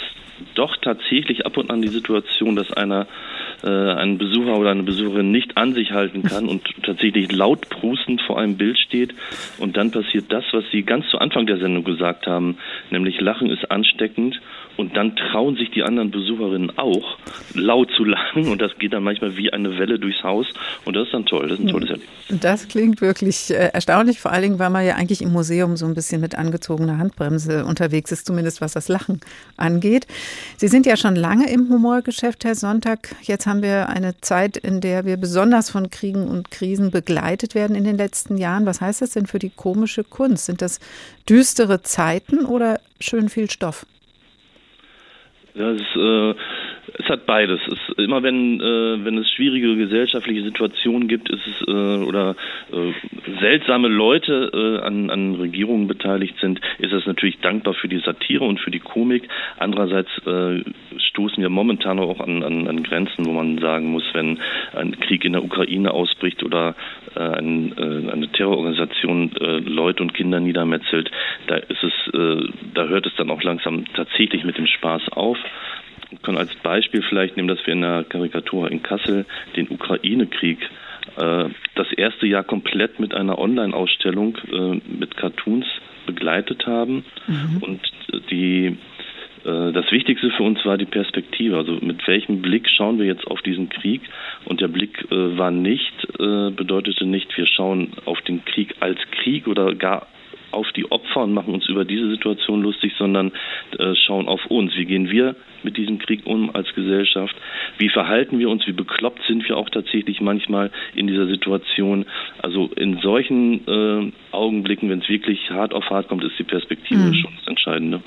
doch tatsächlich ab und an die Situation, dass einer äh, einen Besucher oder eine Besucherin nicht an sich halten kann und tatsächlich laut prustend vor einem Bild steht. Und dann passiert das, was Sie ganz zu Anfang der Sendung gesagt haben, nämlich Lachen ist ansteckend und dann trauen sich die anderen Besucherinnen auch, laut zu lachen. Und das geht dann manchmal wie eine Welle durchs Haus. Und das ist dann toll. Das ist ein tolles Erlebnis. Das klingt wirklich äh, erstaunlich, vor allen Dingen, weil man ja eigentlich im Museum so ein bisschen mit angezogener Handbremse unterwegs ist, zumindest was das Lachen angeht. Sie sind ja schon lange im Humorgeschäft, Herr Sonntag. Jetzt haben wir eine Zeit, in der wir besonders von Kriegen und Krisen begleitet werden in den letzten Jahren. Was heißt das denn für die komische Kunst? Sind das düstere Zeiten oder schön viel Stoff? Ja, es, äh, es hat beides. Es, immer wenn, äh, wenn es schwierige gesellschaftliche Situationen gibt, ist es äh, oder äh, seltsame Leute äh, an, an Regierungen beteiligt sind, ist es natürlich dankbar für die Satire und für die Komik. Andererseits äh, stoßen wir momentan auch an, an, an Grenzen, wo man sagen muss, wenn ein Krieg in der Ukraine ausbricht oder äh, ein, eine Terrororganisation Leute und Kinder niedermetzelt, da ist es, da hört es dann auch langsam tatsächlich mit dem Spaß auf. Ich kann als Beispiel vielleicht nehmen, dass wir in der Karikatur in Kassel den Ukraine-Krieg äh, das erste Jahr komplett mit einer Online-Ausstellung äh, mit Cartoons begleitet haben. Mhm. und die äh, das Wichtigste für uns war die Perspektive, also mit welchem Blick schauen wir jetzt auf diesen Krieg? Und der Blick war nicht, bedeutete nicht, wir schauen auf den Krieg als Krieg oder gar auf die Opfer und machen uns über diese Situation lustig, sondern äh, schauen auf uns. Wie gehen wir mit diesem Krieg um als Gesellschaft? Wie verhalten wir uns? Wie bekloppt sind wir auch tatsächlich manchmal in dieser Situation? Also in solchen äh, Augenblicken, wenn es wirklich hart auf hart kommt, ist die Perspektive mhm. schon das Entscheidende.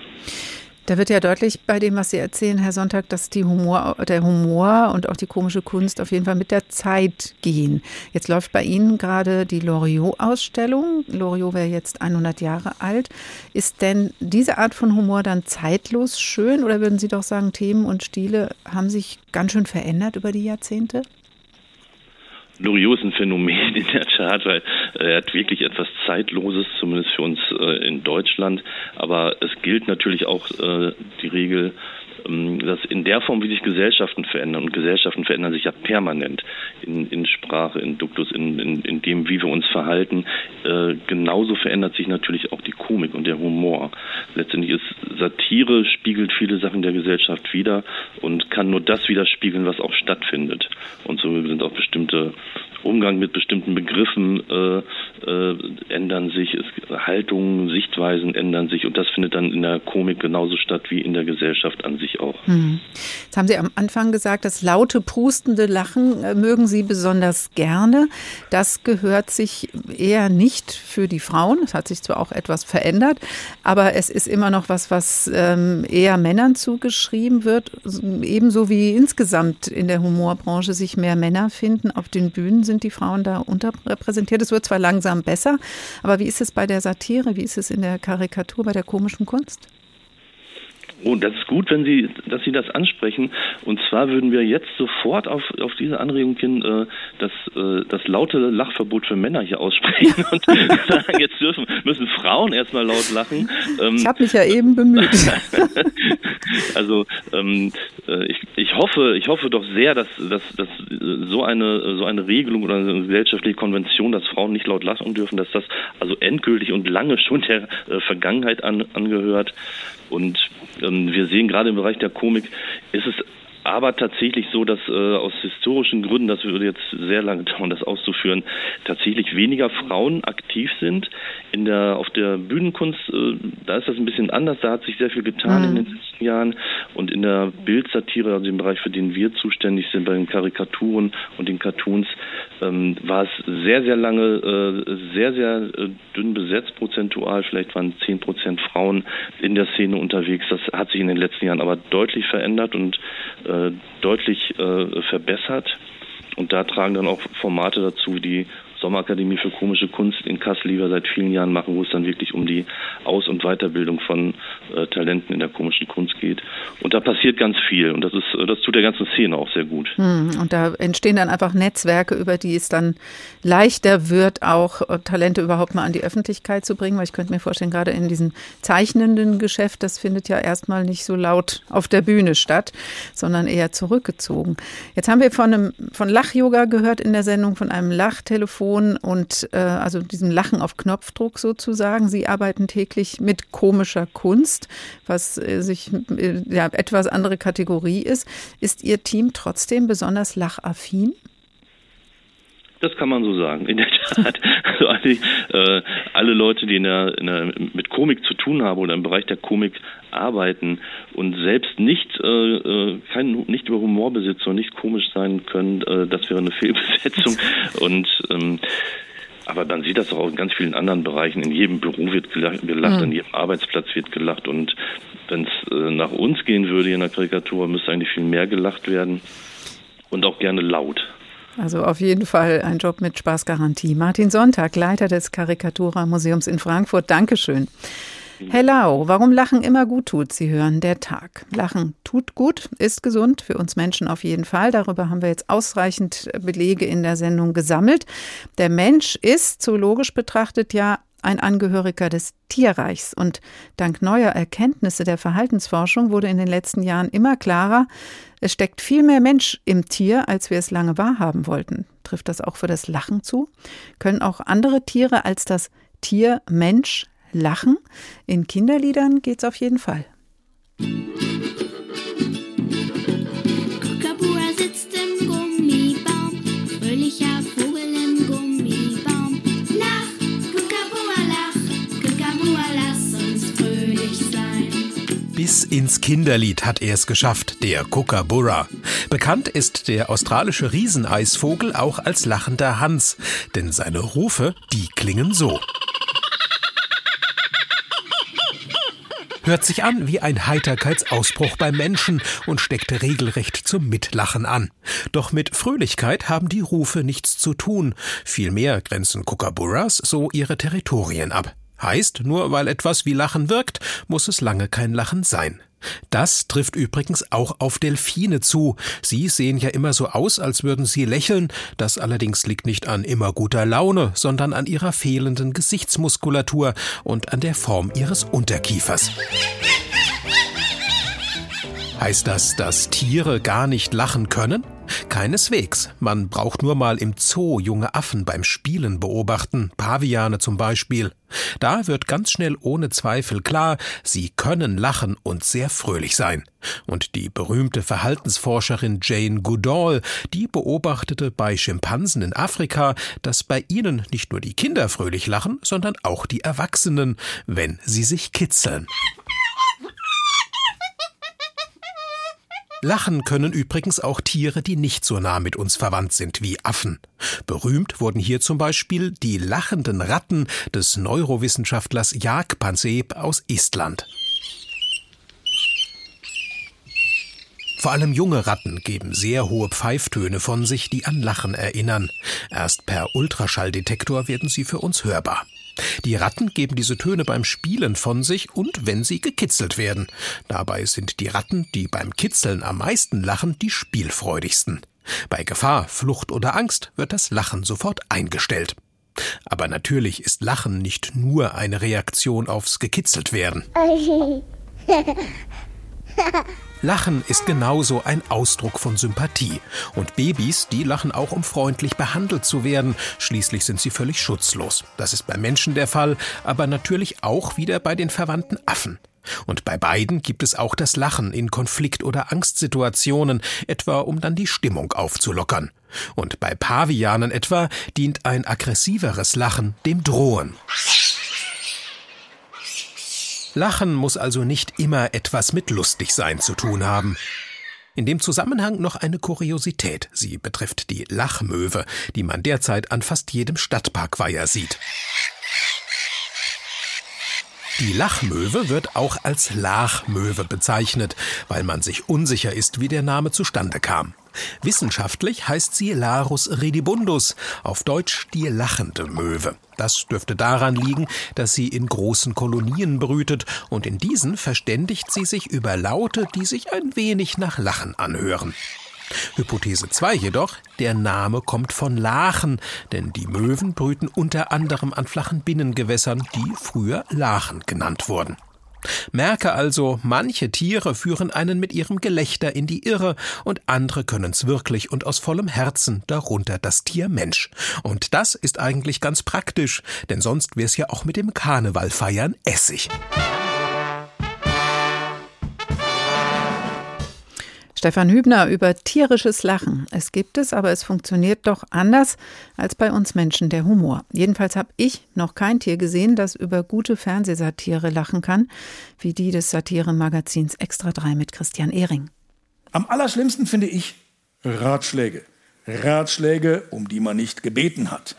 Da wird ja deutlich bei dem, was Sie erzählen, Herr Sonntag, dass die Humor, der Humor und auch die komische Kunst auf jeden Fall mit der Zeit gehen. Jetzt läuft bei Ihnen gerade die Loriot-Ausstellung. Loriot wäre jetzt 100 Jahre alt. Ist denn diese Art von Humor dann zeitlos schön oder würden Sie doch sagen, Themen und Stile haben sich ganz schön verändert über die Jahrzehnte? Ein Phänomen in der Tat, weil er hat wirklich etwas Zeitloses, zumindest für uns äh, in Deutschland. Aber es gilt natürlich auch äh, die Regel, dass in der Form, wie sich Gesellschaften verändern, und Gesellschaften verändern sich ja permanent in, in Sprache, in Duktus, in, in, in, dem, wie wir uns verhalten, äh, genauso verändert sich natürlich auch die Komik und der Humor. Letztendlich ist Satire, spiegelt viele Sachen der Gesellschaft wider und kann nur das widerspiegeln, was auch stattfindet. Und so sind auch bestimmte Umgang mit bestimmten Begriffen äh, äh, ändern sich, es, Haltungen, Sichtweisen ändern sich und das findet dann in der Komik genauso statt wie in der Gesellschaft an sich auch. Hm. Jetzt haben Sie am Anfang gesagt, das laute, prustende Lachen äh, mögen Sie besonders gerne. Das gehört sich eher nicht für die Frauen. Es hat sich zwar auch etwas verändert, aber es ist immer noch was, was ähm, eher Männern zugeschrieben wird. Ebenso wie insgesamt in der Humorbranche sich mehr Männer finden. Auf den Bühnen sind die Frauen da unterrepräsentiert. Es wird zwar langsam besser, aber wie ist es bei der Satire? Wie ist es in der Karikatur, bei der komischen Kunst? Oh, das ist gut, wenn Sie, dass Sie das ansprechen. Und zwar würden wir jetzt sofort auf, auf diese Anregung hin äh, das, äh, das laute Lachverbot für Männer hier aussprechen und sagen, jetzt dürfen, müssen Frauen erstmal laut lachen. Ähm, ich habe mich ja eben bemüht. also ähm, äh, ich, ich hoffe, ich hoffe doch sehr, dass, dass, dass so eine so eine Regelung oder eine gesellschaftliche Konvention, dass Frauen nicht laut lachen dürfen, dass das also endgültig und lange schon der äh, Vergangenheit an, angehört. Und ähm, wir sehen gerade im Bereich der Komik, ist es aber tatsächlich so, dass äh, aus historischen Gründen, das würde jetzt sehr lange dauern, das auszuführen, tatsächlich weniger Frauen aktiv sind. In der, auf der Bühnenkunst, äh, da ist das ein bisschen anders, da hat sich sehr viel getan mhm. in den letzten Jahren. Und in der Bildsatire, also im Bereich, für den wir zuständig sind, bei den Karikaturen und den Cartoons, ähm, war es sehr, sehr lange äh, sehr, sehr äh, dünn besetzt prozentual. Vielleicht waren zehn Prozent Frauen in der Szene unterwegs. Das hat sich in den letzten Jahren aber deutlich verändert und äh, deutlich äh, verbessert. Und da tragen dann auch Formate dazu, die Sommerakademie für komische Kunst in Kassel, die wir seit vielen Jahren machen, wo es dann wirklich um die Aus- und Weiterbildung von äh, Talenten in der komischen Kunst geht. Und da passiert ganz viel und das ist, das tut der ganzen Szene auch sehr gut. Hm, und da entstehen dann einfach Netzwerke, über die es dann leichter wird, auch äh, Talente überhaupt mal an die Öffentlichkeit zu bringen, weil ich könnte mir vorstellen, gerade in diesem zeichnenden Geschäft, das findet ja erstmal nicht so laut auf der Bühne statt, sondern eher zurückgezogen. Jetzt haben wir von von Lach-Yoga gehört in der Sendung, von einem Lachtelefon Ton und äh, also diesem Lachen auf Knopfdruck sozusagen. Sie arbeiten täglich mit komischer Kunst, was äh, sich äh, ja etwas andere Kategorie ist. Ist Ihr Team trotzdem besonders lachaffin? Das kann man so sagen, in der Tat. Also alle, äh, alle Leute, die in der, in der, mit Komik zu tun haben oder im Bereich der Komik arbeiten und selbst nicht, äh, äh kein, nicht über Humor besitzen und nicht komisch sein können, äh, das wäre eine Fehlbesetzung. Und ähm, aber man sieht das auch in ganz vielen anderen Bereichen. In jedem Büro wird gelacht, mhm. an jedem Arbeitsplatz wird gelacht. Und wenn es äh, nach uns gehen würde in der Karikatur, müsste eigentlich viel mehr gelacht werden und auch gerne laut. Also auf jeden Fall ein Job mit Spaßgarantie. Martin Sonntag, Leiter des Karikatura-Museums in Frankfurt. Dankeschön. Herr Lau, warum Lachen immer gut tut, Sie hören der Tag. Lachen tut gut, ist gesund, für uns Menschen auf jeden Fall. Darüber haben wir jetzt ausreichend Belege in der Sendung gesammelt. Der Mensch ist zoologisch betrachtet ja ein Angehöriger des Tierreichs. Und dank neuer Erkenntnisse der Verhaltensforschung wurde in den letzten Jahren immer klarer, es steckt viel mehr Mensch im Tier, als wir es lange wahrhaben wollten. Trifft das auch für das Lachen zu? Können auch andere Tiere als das Tier Mensch lachen? In Kinderliedern geht es auf jeden Fall. Bis ins Kinderlied hat er es geschafft, der Kookaburra. Bekannt ist der australische Rieseneisvogel auch als lachender Hans, denn seine Rufe, die klingen so. Hört sich an wie ein Heiterkeitsausbruch beim Menschen und steckt regelrecht zum Mitlachen an. Doch mit Fröhlichkeit haben die Rufe nichts zu tun. Vielmehr grenzen Kookaburras so ihre Territorien ab. Heißt, nur weil etwas wie Lachen wirkt, muss es lange kein Lachen sein. Das trifft übrigens auch auf Delfine zu. Sie sehen ja immer so aus, als würden sie lächeln. Das allerdings liegt nicht an immer guter Laune, sondern an ihrer fehlenden Gesichtsmuskulatur und an der Form ihres Unterkiefers. Heißt das, dass Tiere gar nicht lachen können? Keineswegs. Man braucht nur mal im Zoo junge Affen beim Spielen beobachten, Paviane zum Beispiel. Da wird ganz schnell ohne Zweifel klar, sie können lachen und sehr fröhlich sein. Und die berühmte Verhaltensforscherin Jane Goodall, die beobachtete bei Schimpansen in Afrika, dass bei ihnen nicht nur die Kinder fröhlich lachen, sondern auch die Erwachsenen, wenn sie sich kitzeln. Lachen können übrigens auch Tiere, die nicht so nah mit uns verwandt sind wie Affen. Berühmt wurden hier zum Beispiel die lachenden Ratten des Neurowissenschaftlers Jak Panseb aus Estland. Vor allem junge Ratten geben sehr hohe Pfeiftöne von sich, die an Lachen erinnern. Erst per Ultraschalldetektor werden sie für uns hörbar. Die Ratten geben diese Töne beim Spielen von sich und wenn sie gekitzelt werden. Dabei sind die Ratten, die beim Kitzeln am meisten lachen, die spielfreudigsten. Bei Gefahr, Flucht oder Angst wird das Lachen sofort eingestellt. Aber natürlich ist Lachen nicht nur eine Reaktion aufs gekitzelt werden. Lachen ist genauso ein Ausdruck von Sympathie. Und Babys, die lachen auch, um freundlich behandelt zu werden. Schließlich sind sie völlig schutzlos. Das ist bei Menschen der Fall, aber natürlich auch wieder bei den verwandten Affen. Und bei beiden gibt es auch das Lachen in Konflikt- oder Angstsituationen, etwa um dann die Stimmung aufzulockern. Und bei Pavianen etwa dient ein aggressiveres Lachen dem Drohen. Lachen muss also nicht immer etwas mit Lustigsein zu tun haben. In dem Zusammenhang noch eine Kuriosität. Sie betrifft die Lachmöwe, die man derzeit an fast jedem Stadtparkweiher sieht. Die Lachmöwe wird auch als Lachmöwe bezeichnet, weil man sich unsicher ist, wie der Name zustande kam. Wissenschaftlich heißt sie Larus redibundus, auf Deutsch die lachende Möwe. Das dürfte daran liegen, dass sie in großen Kolonien brütet und in diesen verständigt sie sich über Laute, die sich ein wenig nach Lachen anhören. Hypothese 2 jedoch, der Name kommt von Lachen, denn die Möwen brüten unter anderem an flachen Binnengewässern, die früher Lachen genannt wurden. Merke also, manche Tiere führen einen mit ihrem Gelächter in die Irre und andere können's wirklich und aus vollem Herzen, darunter das Tier Mensch. Und das ist eigentlich ganz praktisch, denn sonst wär's ja auch mit dem Karnevalfeiern Essig. Stefan Hübner über tierisches Lachen. Es gibt es, aber es funktioniert doch anders als bei uns Menschen der Humor. Jedenfalls habe ich noch kein Tier gesehen, das über gute Fernsehsatire lachen kann, wie die des Satiremagazins Extra 3 mit Christian Ehring. Am allerschlimmsten finde ich Ratschläge. Ratschläge, um die man nicht gebeten hat.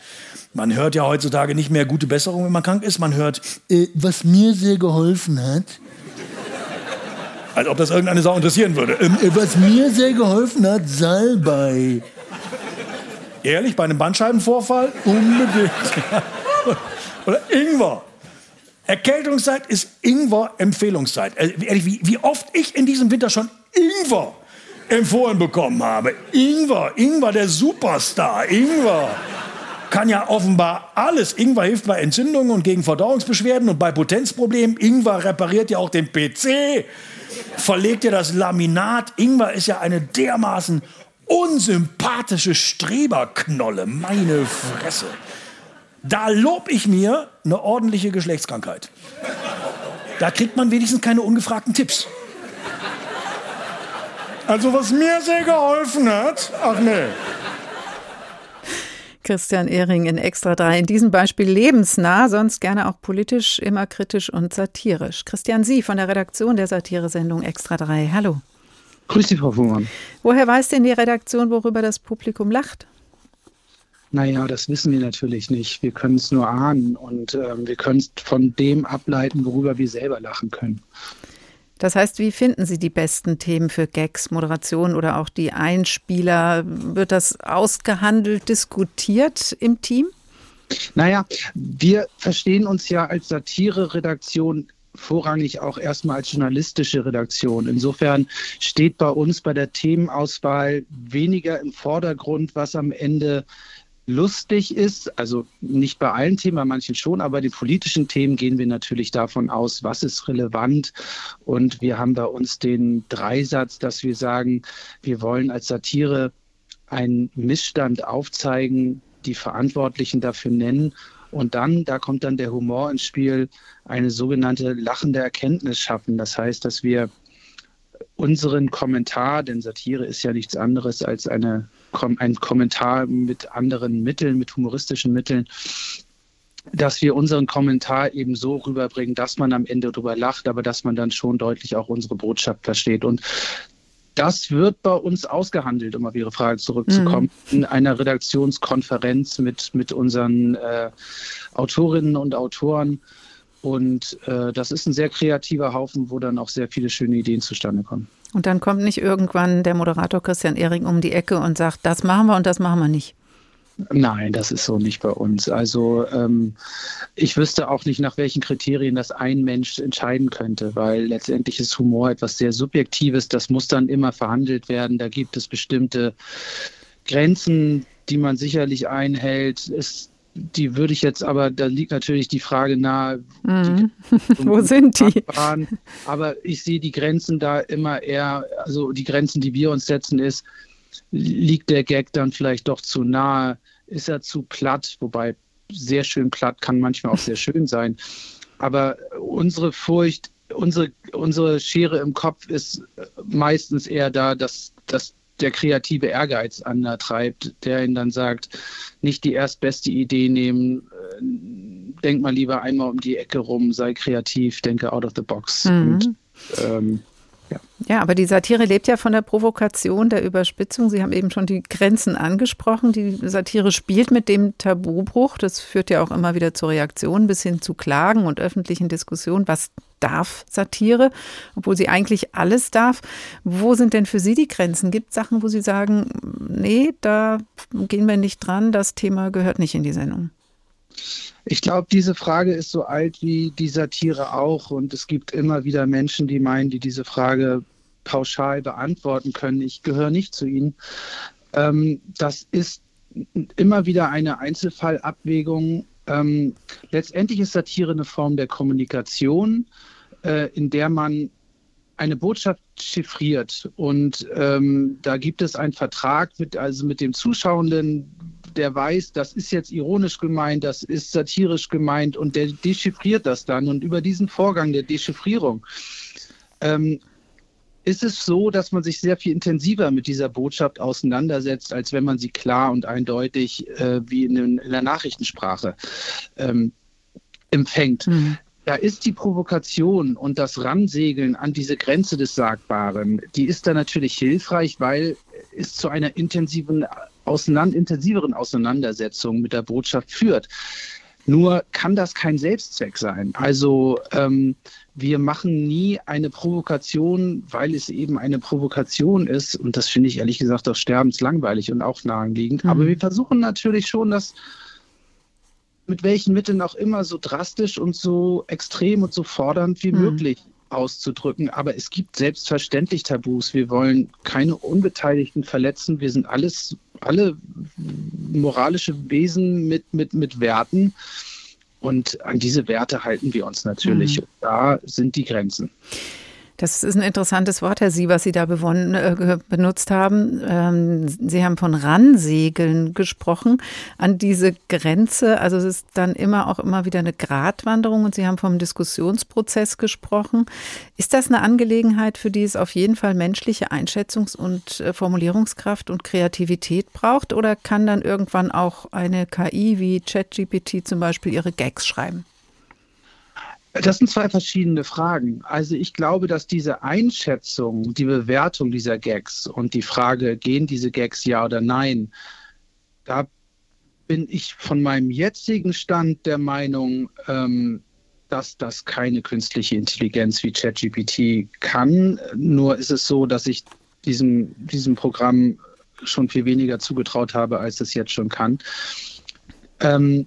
Man hört ja heutzutage nicht mehr gute Besserung, wenn man krank ist. Man hört, äh, was mir sehr geholfen hat. Als ob das irgendeine Sau interessieren würde. Ähm, äh, was mir sehr geholfen hat, Salbei. Ehrlich, bei einem Bandscheibenvorfall? Unbedingt. Oder Ingwer. Erkältungszeit ist Ingwer-Empfehlungszeit. Äh, ehrlich, wie, wie oft ich in diesem Winter schon Ingwer empfohlen bekommen habe. Ingwer, Ingwer, der Superstar, Ingwer. Kann ja offenbar alles. Ingwer hilft bei Entzündungen und gegen Verdauungsbeschwerden und bei Potenzproblemen. Ingwer repariert ja auch den PC verlegt ihr das Laminat. Ingwer ist ja eine dermaßen unsympathische Streberknolle. Meine Fresse. Da lob ich mir eine ordentliche Geschlechtskrankheit. Da kriegt man wenigstens keine ungefragten Tipps. Also was mir sehr geholfen hat, ach nee. Christian Ehring in Extra 3. In diesem Beispiel lebensnah, sonst gerne auch politisch, immer kritisch und satirisch. Christian Sie von der Redaktion der Satiresendung Extra 3. Hallo. Grüß Sie, Frau Fuhrmann. Woher weiß denn die Redaktion, worüber das Publikum lacht? Naja, das wissen wir natürlich nicht. Wir können es nur ahnen und äh, wir können es von dem ableiten, worüber wir selber lachen können. Das heißt, wie finden Sie die besten Themen für Gags, Moderation oder auch die Einspieler? Wird das ausgehandelt, diskutiert im Team? Naja, wir verstehen uns ja als Satire-Redaktion vorrangig auch erstmal als journalistische Redaktion. Insofern steht bei uns bei der Themenauswahl weniger im Vordergrund, was am Ende lustig ist. Also nicht bei allen Themen, bei manchen schon, aber die politischen Themen gehen wir natürlich davon aus, was ist relevant. Und wir haben bei uns den Dreisatz, dass wir sagen, wir wollen als Satire einen Missstand aufzeigen, die Verantwortlichen dafür nennen und dann, da kommt dann der Humor ins Spiel, eine sogenannte lachende Erkenntnis schaffen. Das heißt, dass wir unseren Kommentar, denn Satire ist ja nichts anderes als eine, ein Kommentar mit anderen Mitteln, mit humoristischen Mitteln, dass wir unseren Kommentar eben so rüberbringen, dass man am Ende darüber lacht, aber dass man dann schon deutlich auch unsere Botschaft versteht. Und das wird bei uns ausgehandelt, um auf Ihre Frage zurückzukommen, mhm. in einer Redaktionskonferenz mit, mit unseren äh, Autorinnen und Autoren. Und äh, das ist ein sehr kreativer Haufen, wo dann auch sehr viele schöne Ideen zustande kommen. Und dann kommt nicht irgendwann der Moderator Christian Ehring um die Ecke und sagt, das machen wir und das machen wir nicht. Nein, das ist so nicht bei uns. Also ähm, ich wüsste auch nicht, nach welchen Kriterien das ein Mensch entscheiden könnte, weil letztendlich ist Humor etwas sehr Subjektives. Das muss dann immer verhandelt werden. Da gibt es bestimmte Grenzen, die man sicherlich einhält. Es die würde ich jetzt aber, da liegt natürlich die Frage nahe, mhm. die, wo sind die? Aber ich sehe die Grenzen da immer eher, also die Grenzen, die wir uns setzen, ist, liegt der Gag dann vielleicht doch zu nahe, ist er zu platt, wobei sehr schön platt kann manchmal auch sehr schön sein. Aber unsere Furcht, unsere, unsere Schere im Kopf ist meistens eher da, dass, dass der kreative Ehrgeiz antreibt, der ihn dann sagt, nicht die erstbeste Idee nehmen, äh, denk mal lieber einmal um die Ecke rum, sei kreativ, denke out of the box. Mhm. Und, ähm, ja. ja, aber die Satire lebt ja von der Provokation, der Überspitzung. Sie haben eben schon die Grenzen angesprochen. Die Satire spielt mit dem Tabubruch. Das führt ja auch immer wieder zu Reaktionen bis hin zu Klagen und öffentlichen Diskussionen. Was darf Satire, obwohl sie eigentlich alles darf? Wo sind denn für Sie die Grenzen? Gibt es Sachen, wo Sie sagen, nee, da gehen wir nicht dran, das Thema gehört nicht in die Sendung? Ich glaube, diese Frage ist so alt wie die Satire auch. Und es gibt immer wieder Menschen, die meinen, die diese Frage pauschal beantworten können. Ich gehöre nicht zu ihnen. Ähm, das ist immer wieder eine Einzelfallabwägung. Ähm, letztendlich ist Satire eine Form der Kommunikation, äh, in der man eine Botschaft chiffriert. Und ähm, da gibt es einen Vertrag mit, also mit dem Zuschauenden, der weiß, das ist jetzt ironisch gemeint, das ist satirisch gemeint und der dechiffriert das dann. Und über diesen Vorgang der Dechiffrierung ähm, ist es so, dass man sich sehr viel intensiver mit dieser Botschaft auseinandersetzt, als wenn man sie klar und eindeutig äh, wie in, in, der Nachrichtensprache ähm, empfängt. Mhm. Da ist die Provokation und das Ransegeln an diese Grenze des Sagbaren, die ist da natürlich hilfreich, weil es zu einer intensiven auseinander, intensiveren Auseinandersetzung mit der Botschaft führt. Nur kann das kein Selbstzweck sein. Also ähm, wir machen nie eine Provokation, weil es eben eine Provokation ist. Und das finde ich ehrlich gesagt auch sterbenslangweilig und auch naheliegend. Mhm. Aber wir versuchen natürlich schon, das mit welchen Mitteln auch immer so drastisch und so extrem und so fordernd wie mhm. möglich auszudrücken. Aber es gibt selbstverständlich Tabus. Wir wollen keine Unbeteiligten verletzen. Wir sind alles, alle moralische Wesen mit, mit, mit Werten. Und an diese Werte halten wir uns natürlich. Mhm. Da sind die Grenzen. Das ist ein interessantes Wort, Herr Sie, was Sie da bewonnen, äh, benutzt haben. Ähm, Sie haben von Ransegeln gesprochen an diese Grenze. Also es ist dann immer auch immer wieder eine Gratwanderung und Sie haben vom Diskussionsprozess gesprochen. Ist das eine Angelegenheit, für die es auf jeden Fall menschliche Einschätzungs- und äh, Formulierungskraft und Kreativität braucht? Oder kann dann irgendwann auch eine KI wie ChatGPT zum Beispiel ihre Gags schreiben? Das sind zwei verschiedene Fragen. Also ich glaube, dass diese Einschätzung, die Bewertung dieser Gags und die Frage, gehen diese Gags ja oder nein, da bin ich von meinem jetzigen Stand der Meinung, ähm, dass das keine künstliche Intelligenz wie ChatGPT kann. Nur ist es so, dass ich diesem, diesem Programm schon viel weniger zugetraut habe, als es jetzt schon kann. Ähm,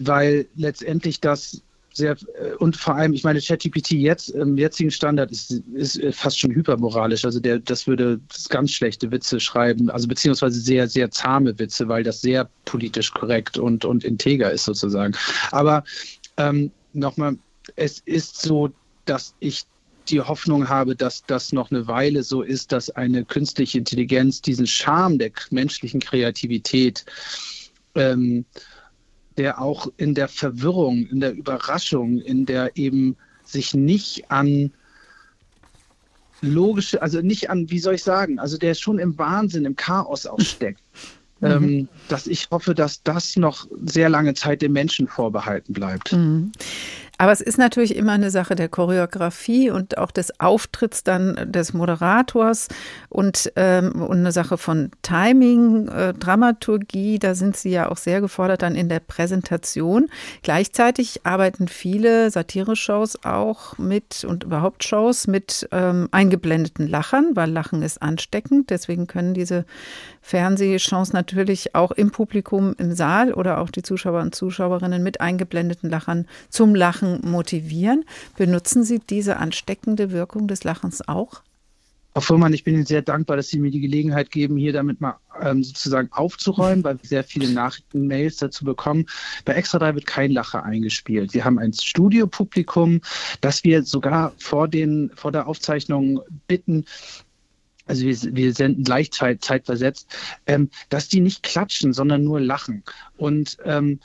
weil letztendlich das sehr äh, und vor allem, ich meine, ChatGPT jetzt im jetzigen Standard ist, ist fast schon hypermoralisch. Also der, das würde ganz schlechte Witze schreiben, also beziehungsweise sehr, sehr zahme Witze, weil das sehr politisch korrekt und, und integer ist sozusagen. Aber ähm, nochmal, es ist so, dass ich die Hoffnung habe, dass das noch eine Weile so ist, dass eine künstliche Intelligenz diesen Charme der menschlichen Kreativität, ähm, der auch in der Verwirrung, in der Überraschung, in der eben sich nicht an logische, also nicht an, wie soll ich sagen, also der schon im Wahnsinn, im Chaos auch steckt. Mhm. Ähm, dass ich hoffe, dass das noch sehr lange Zeit den Menschen vorbehalten bleibt. Mhm. Aber es ist natürlich immer eine Sache der Choreografie und auch des Auftritts dann des Moderators und, ähm, und eine Sache von Timing, äh, Dramaturgie. Da sind Sie ja auch sehr gefordert dann in der Präsentation. Gleichzeitig arbeiten viele Satire-Shows auch mit und überhaupt Shows mit ähm, eingeblendeten Lachern, weil Lachen ist ansteckend. Deswegen können diese Fernsehshows natürlich auch im Publikum im Saal oder auch die Zuschauer und Zuschauerinnen mit eingeblendeten Lachern zum Lachen motivieren. Benutzen Sie diese ansteckende Wirkung des Lachens auch? Frau Fuhrmann, ich bin Ihnen sehr dankbar, dass Sie mir die Gelegenheit geben, hier damit mal ähm, sozusagen aufzuräumen, weil wir sehr viele Nachrichten, Mails dazu bekommen. Bei Extra 3 wird kein Lacher eingespielt. Wir haben ein Studiopublikum, das wir sogar vor, den, vor der Aufzeichnung bitten, also wir, wir senden gleichzeitig zeitversetzt, ähm, dass die nicht klatschen, sondern nur lachen. Und ähm,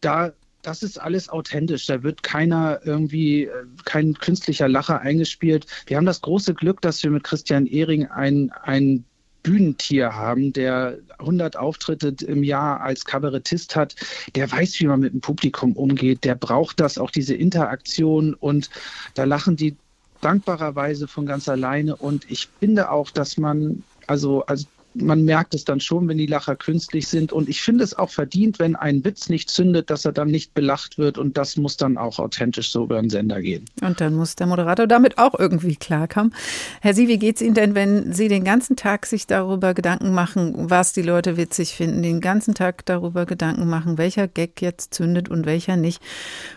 da das ist alles authentisch. Da wird keiner irgendwie, äh, kein künstlicher Lacher eingespielt. Wir haben das große Glück, dass wir mit Christian Ehring ein, ein Bühnentier haben, der 100 Auftritte im Jahr als Kabarettist hat, der weiß, wie man mit dem Publikum umgeht, der braucht das, auch diese Interaktion und da lachen die dankbarerweise von ganz alleine. Und ich finde auch, dass man, also, also man merkt es dann schon, wenn die Lacher künstlich sind. Und ich finde es auch verdient, wenn ein Witz nicht zündet, dass er dann nicht belacht wird. Und das muss dann auch authentisch so über den Sender gehen. Und dann muss der Moderator damit auch irgendwie klarkommen. Herr Sie, wie geht es Ihnen denn, wenn Sie den ganzen Tag sich darüber Gedanken machen, was die Leute witzig finden, den ganzen Tag darüber Gedanken machen, welcher Gag jetzt zündet und welcher nicht?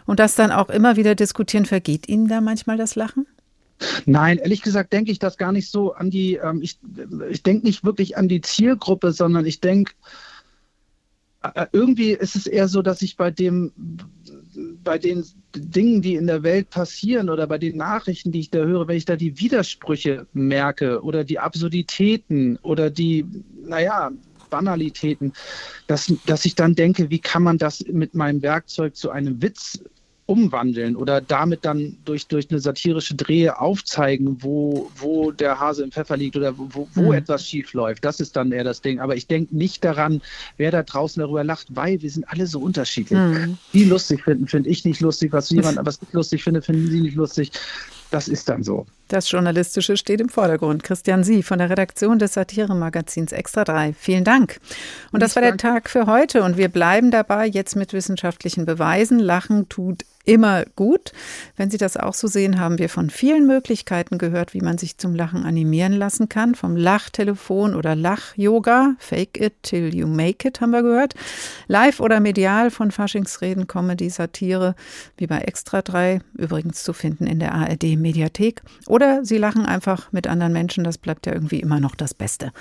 Und das dann auch immer wieder diskutieren, vergeht Ihnen da manchmal das Lachen? Nein, ehrlich gesagt denke ich das gar nicht so an die, ähm, ich, ich denke nicht wirklich an die Zielgruppe, sondern ich denke, äh, irgendwie ist es eher so, dass ich bei dem, bei den Dingen, die in der Welt passieren oder bei den Nachrichten, die ich da höre, wenn ich da die Widersprüche merke oder die Absurditäten oder die, naja, Banalitäten, dass, dass ich dann denke, wie kann man das mit meinem Werkzeug zu einem Witz umwandeln oder damit dann durch, durch eine satirische Drehe aufzeigen, wo, wo der Hase im Pfeffer liegt oder wo, wo mhm. etwas schief läuft. Das ist dann eher das Ding. Aber ich denke nicht daran, wer da draußen darüber lacht, weil wir sind alle so unterschiedlich. Mhm. Die lustig finden, finde ich nicht lustig. Was jemand was ich lustig finde, finden sie nicht lustig. Das ist dann so. Das Journalistische steht im Vordergrund. Christian Sie von der Redaktion des Satire-Magazins Extra 3. Vielen Dank. Und das war der Tag für heute. Und wir bleiben dabei jetzt mit wissenschaftlichen Beweisen. Lachen tut immer gut. Wenn Sie das auch so sehen, haben wir von vielen Möglichkeiten gehört, wie man sich zum Lachen animieren lassen kann. Vom Lachtelefon oder Lach-Yoga. Fake it till you make it, haben wir gehört. Live oder medial von Faschingsreden, Comedy, Satire, wie bei Extra 3, übrigens zu finden in der ARD Mediathek. Oder Sie lachen einfach mit anderen Menschen, das bleibt ja irgendwie immer noch das Beste.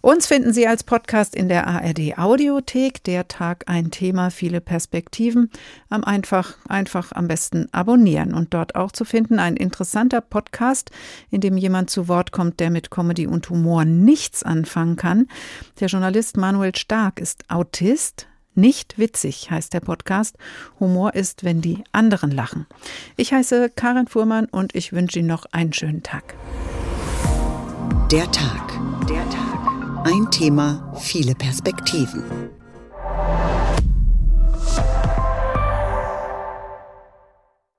Uns finden Sie als Podcast in der ARD Audiothek. Der Tag ein Thema, viele Perspektiven. Am einfach, einfach einfach am besten abonnieren und dort auch zu finden ein interessanter Podcast, in dem jemand zu Wort kommt, der mit Comedy und Humor nichts anfangen kann. Der Journalist Manuel Stark ist Autist, nicht witzig heißt der Podcast. Humor ist, wenn die anderen lachen. Ich heiße Karin Fuhrmann und ich wünsche Ihnen noch einen schönen Tag. Der Tag. Der Tag. Ein Thema, viele Perspektiven.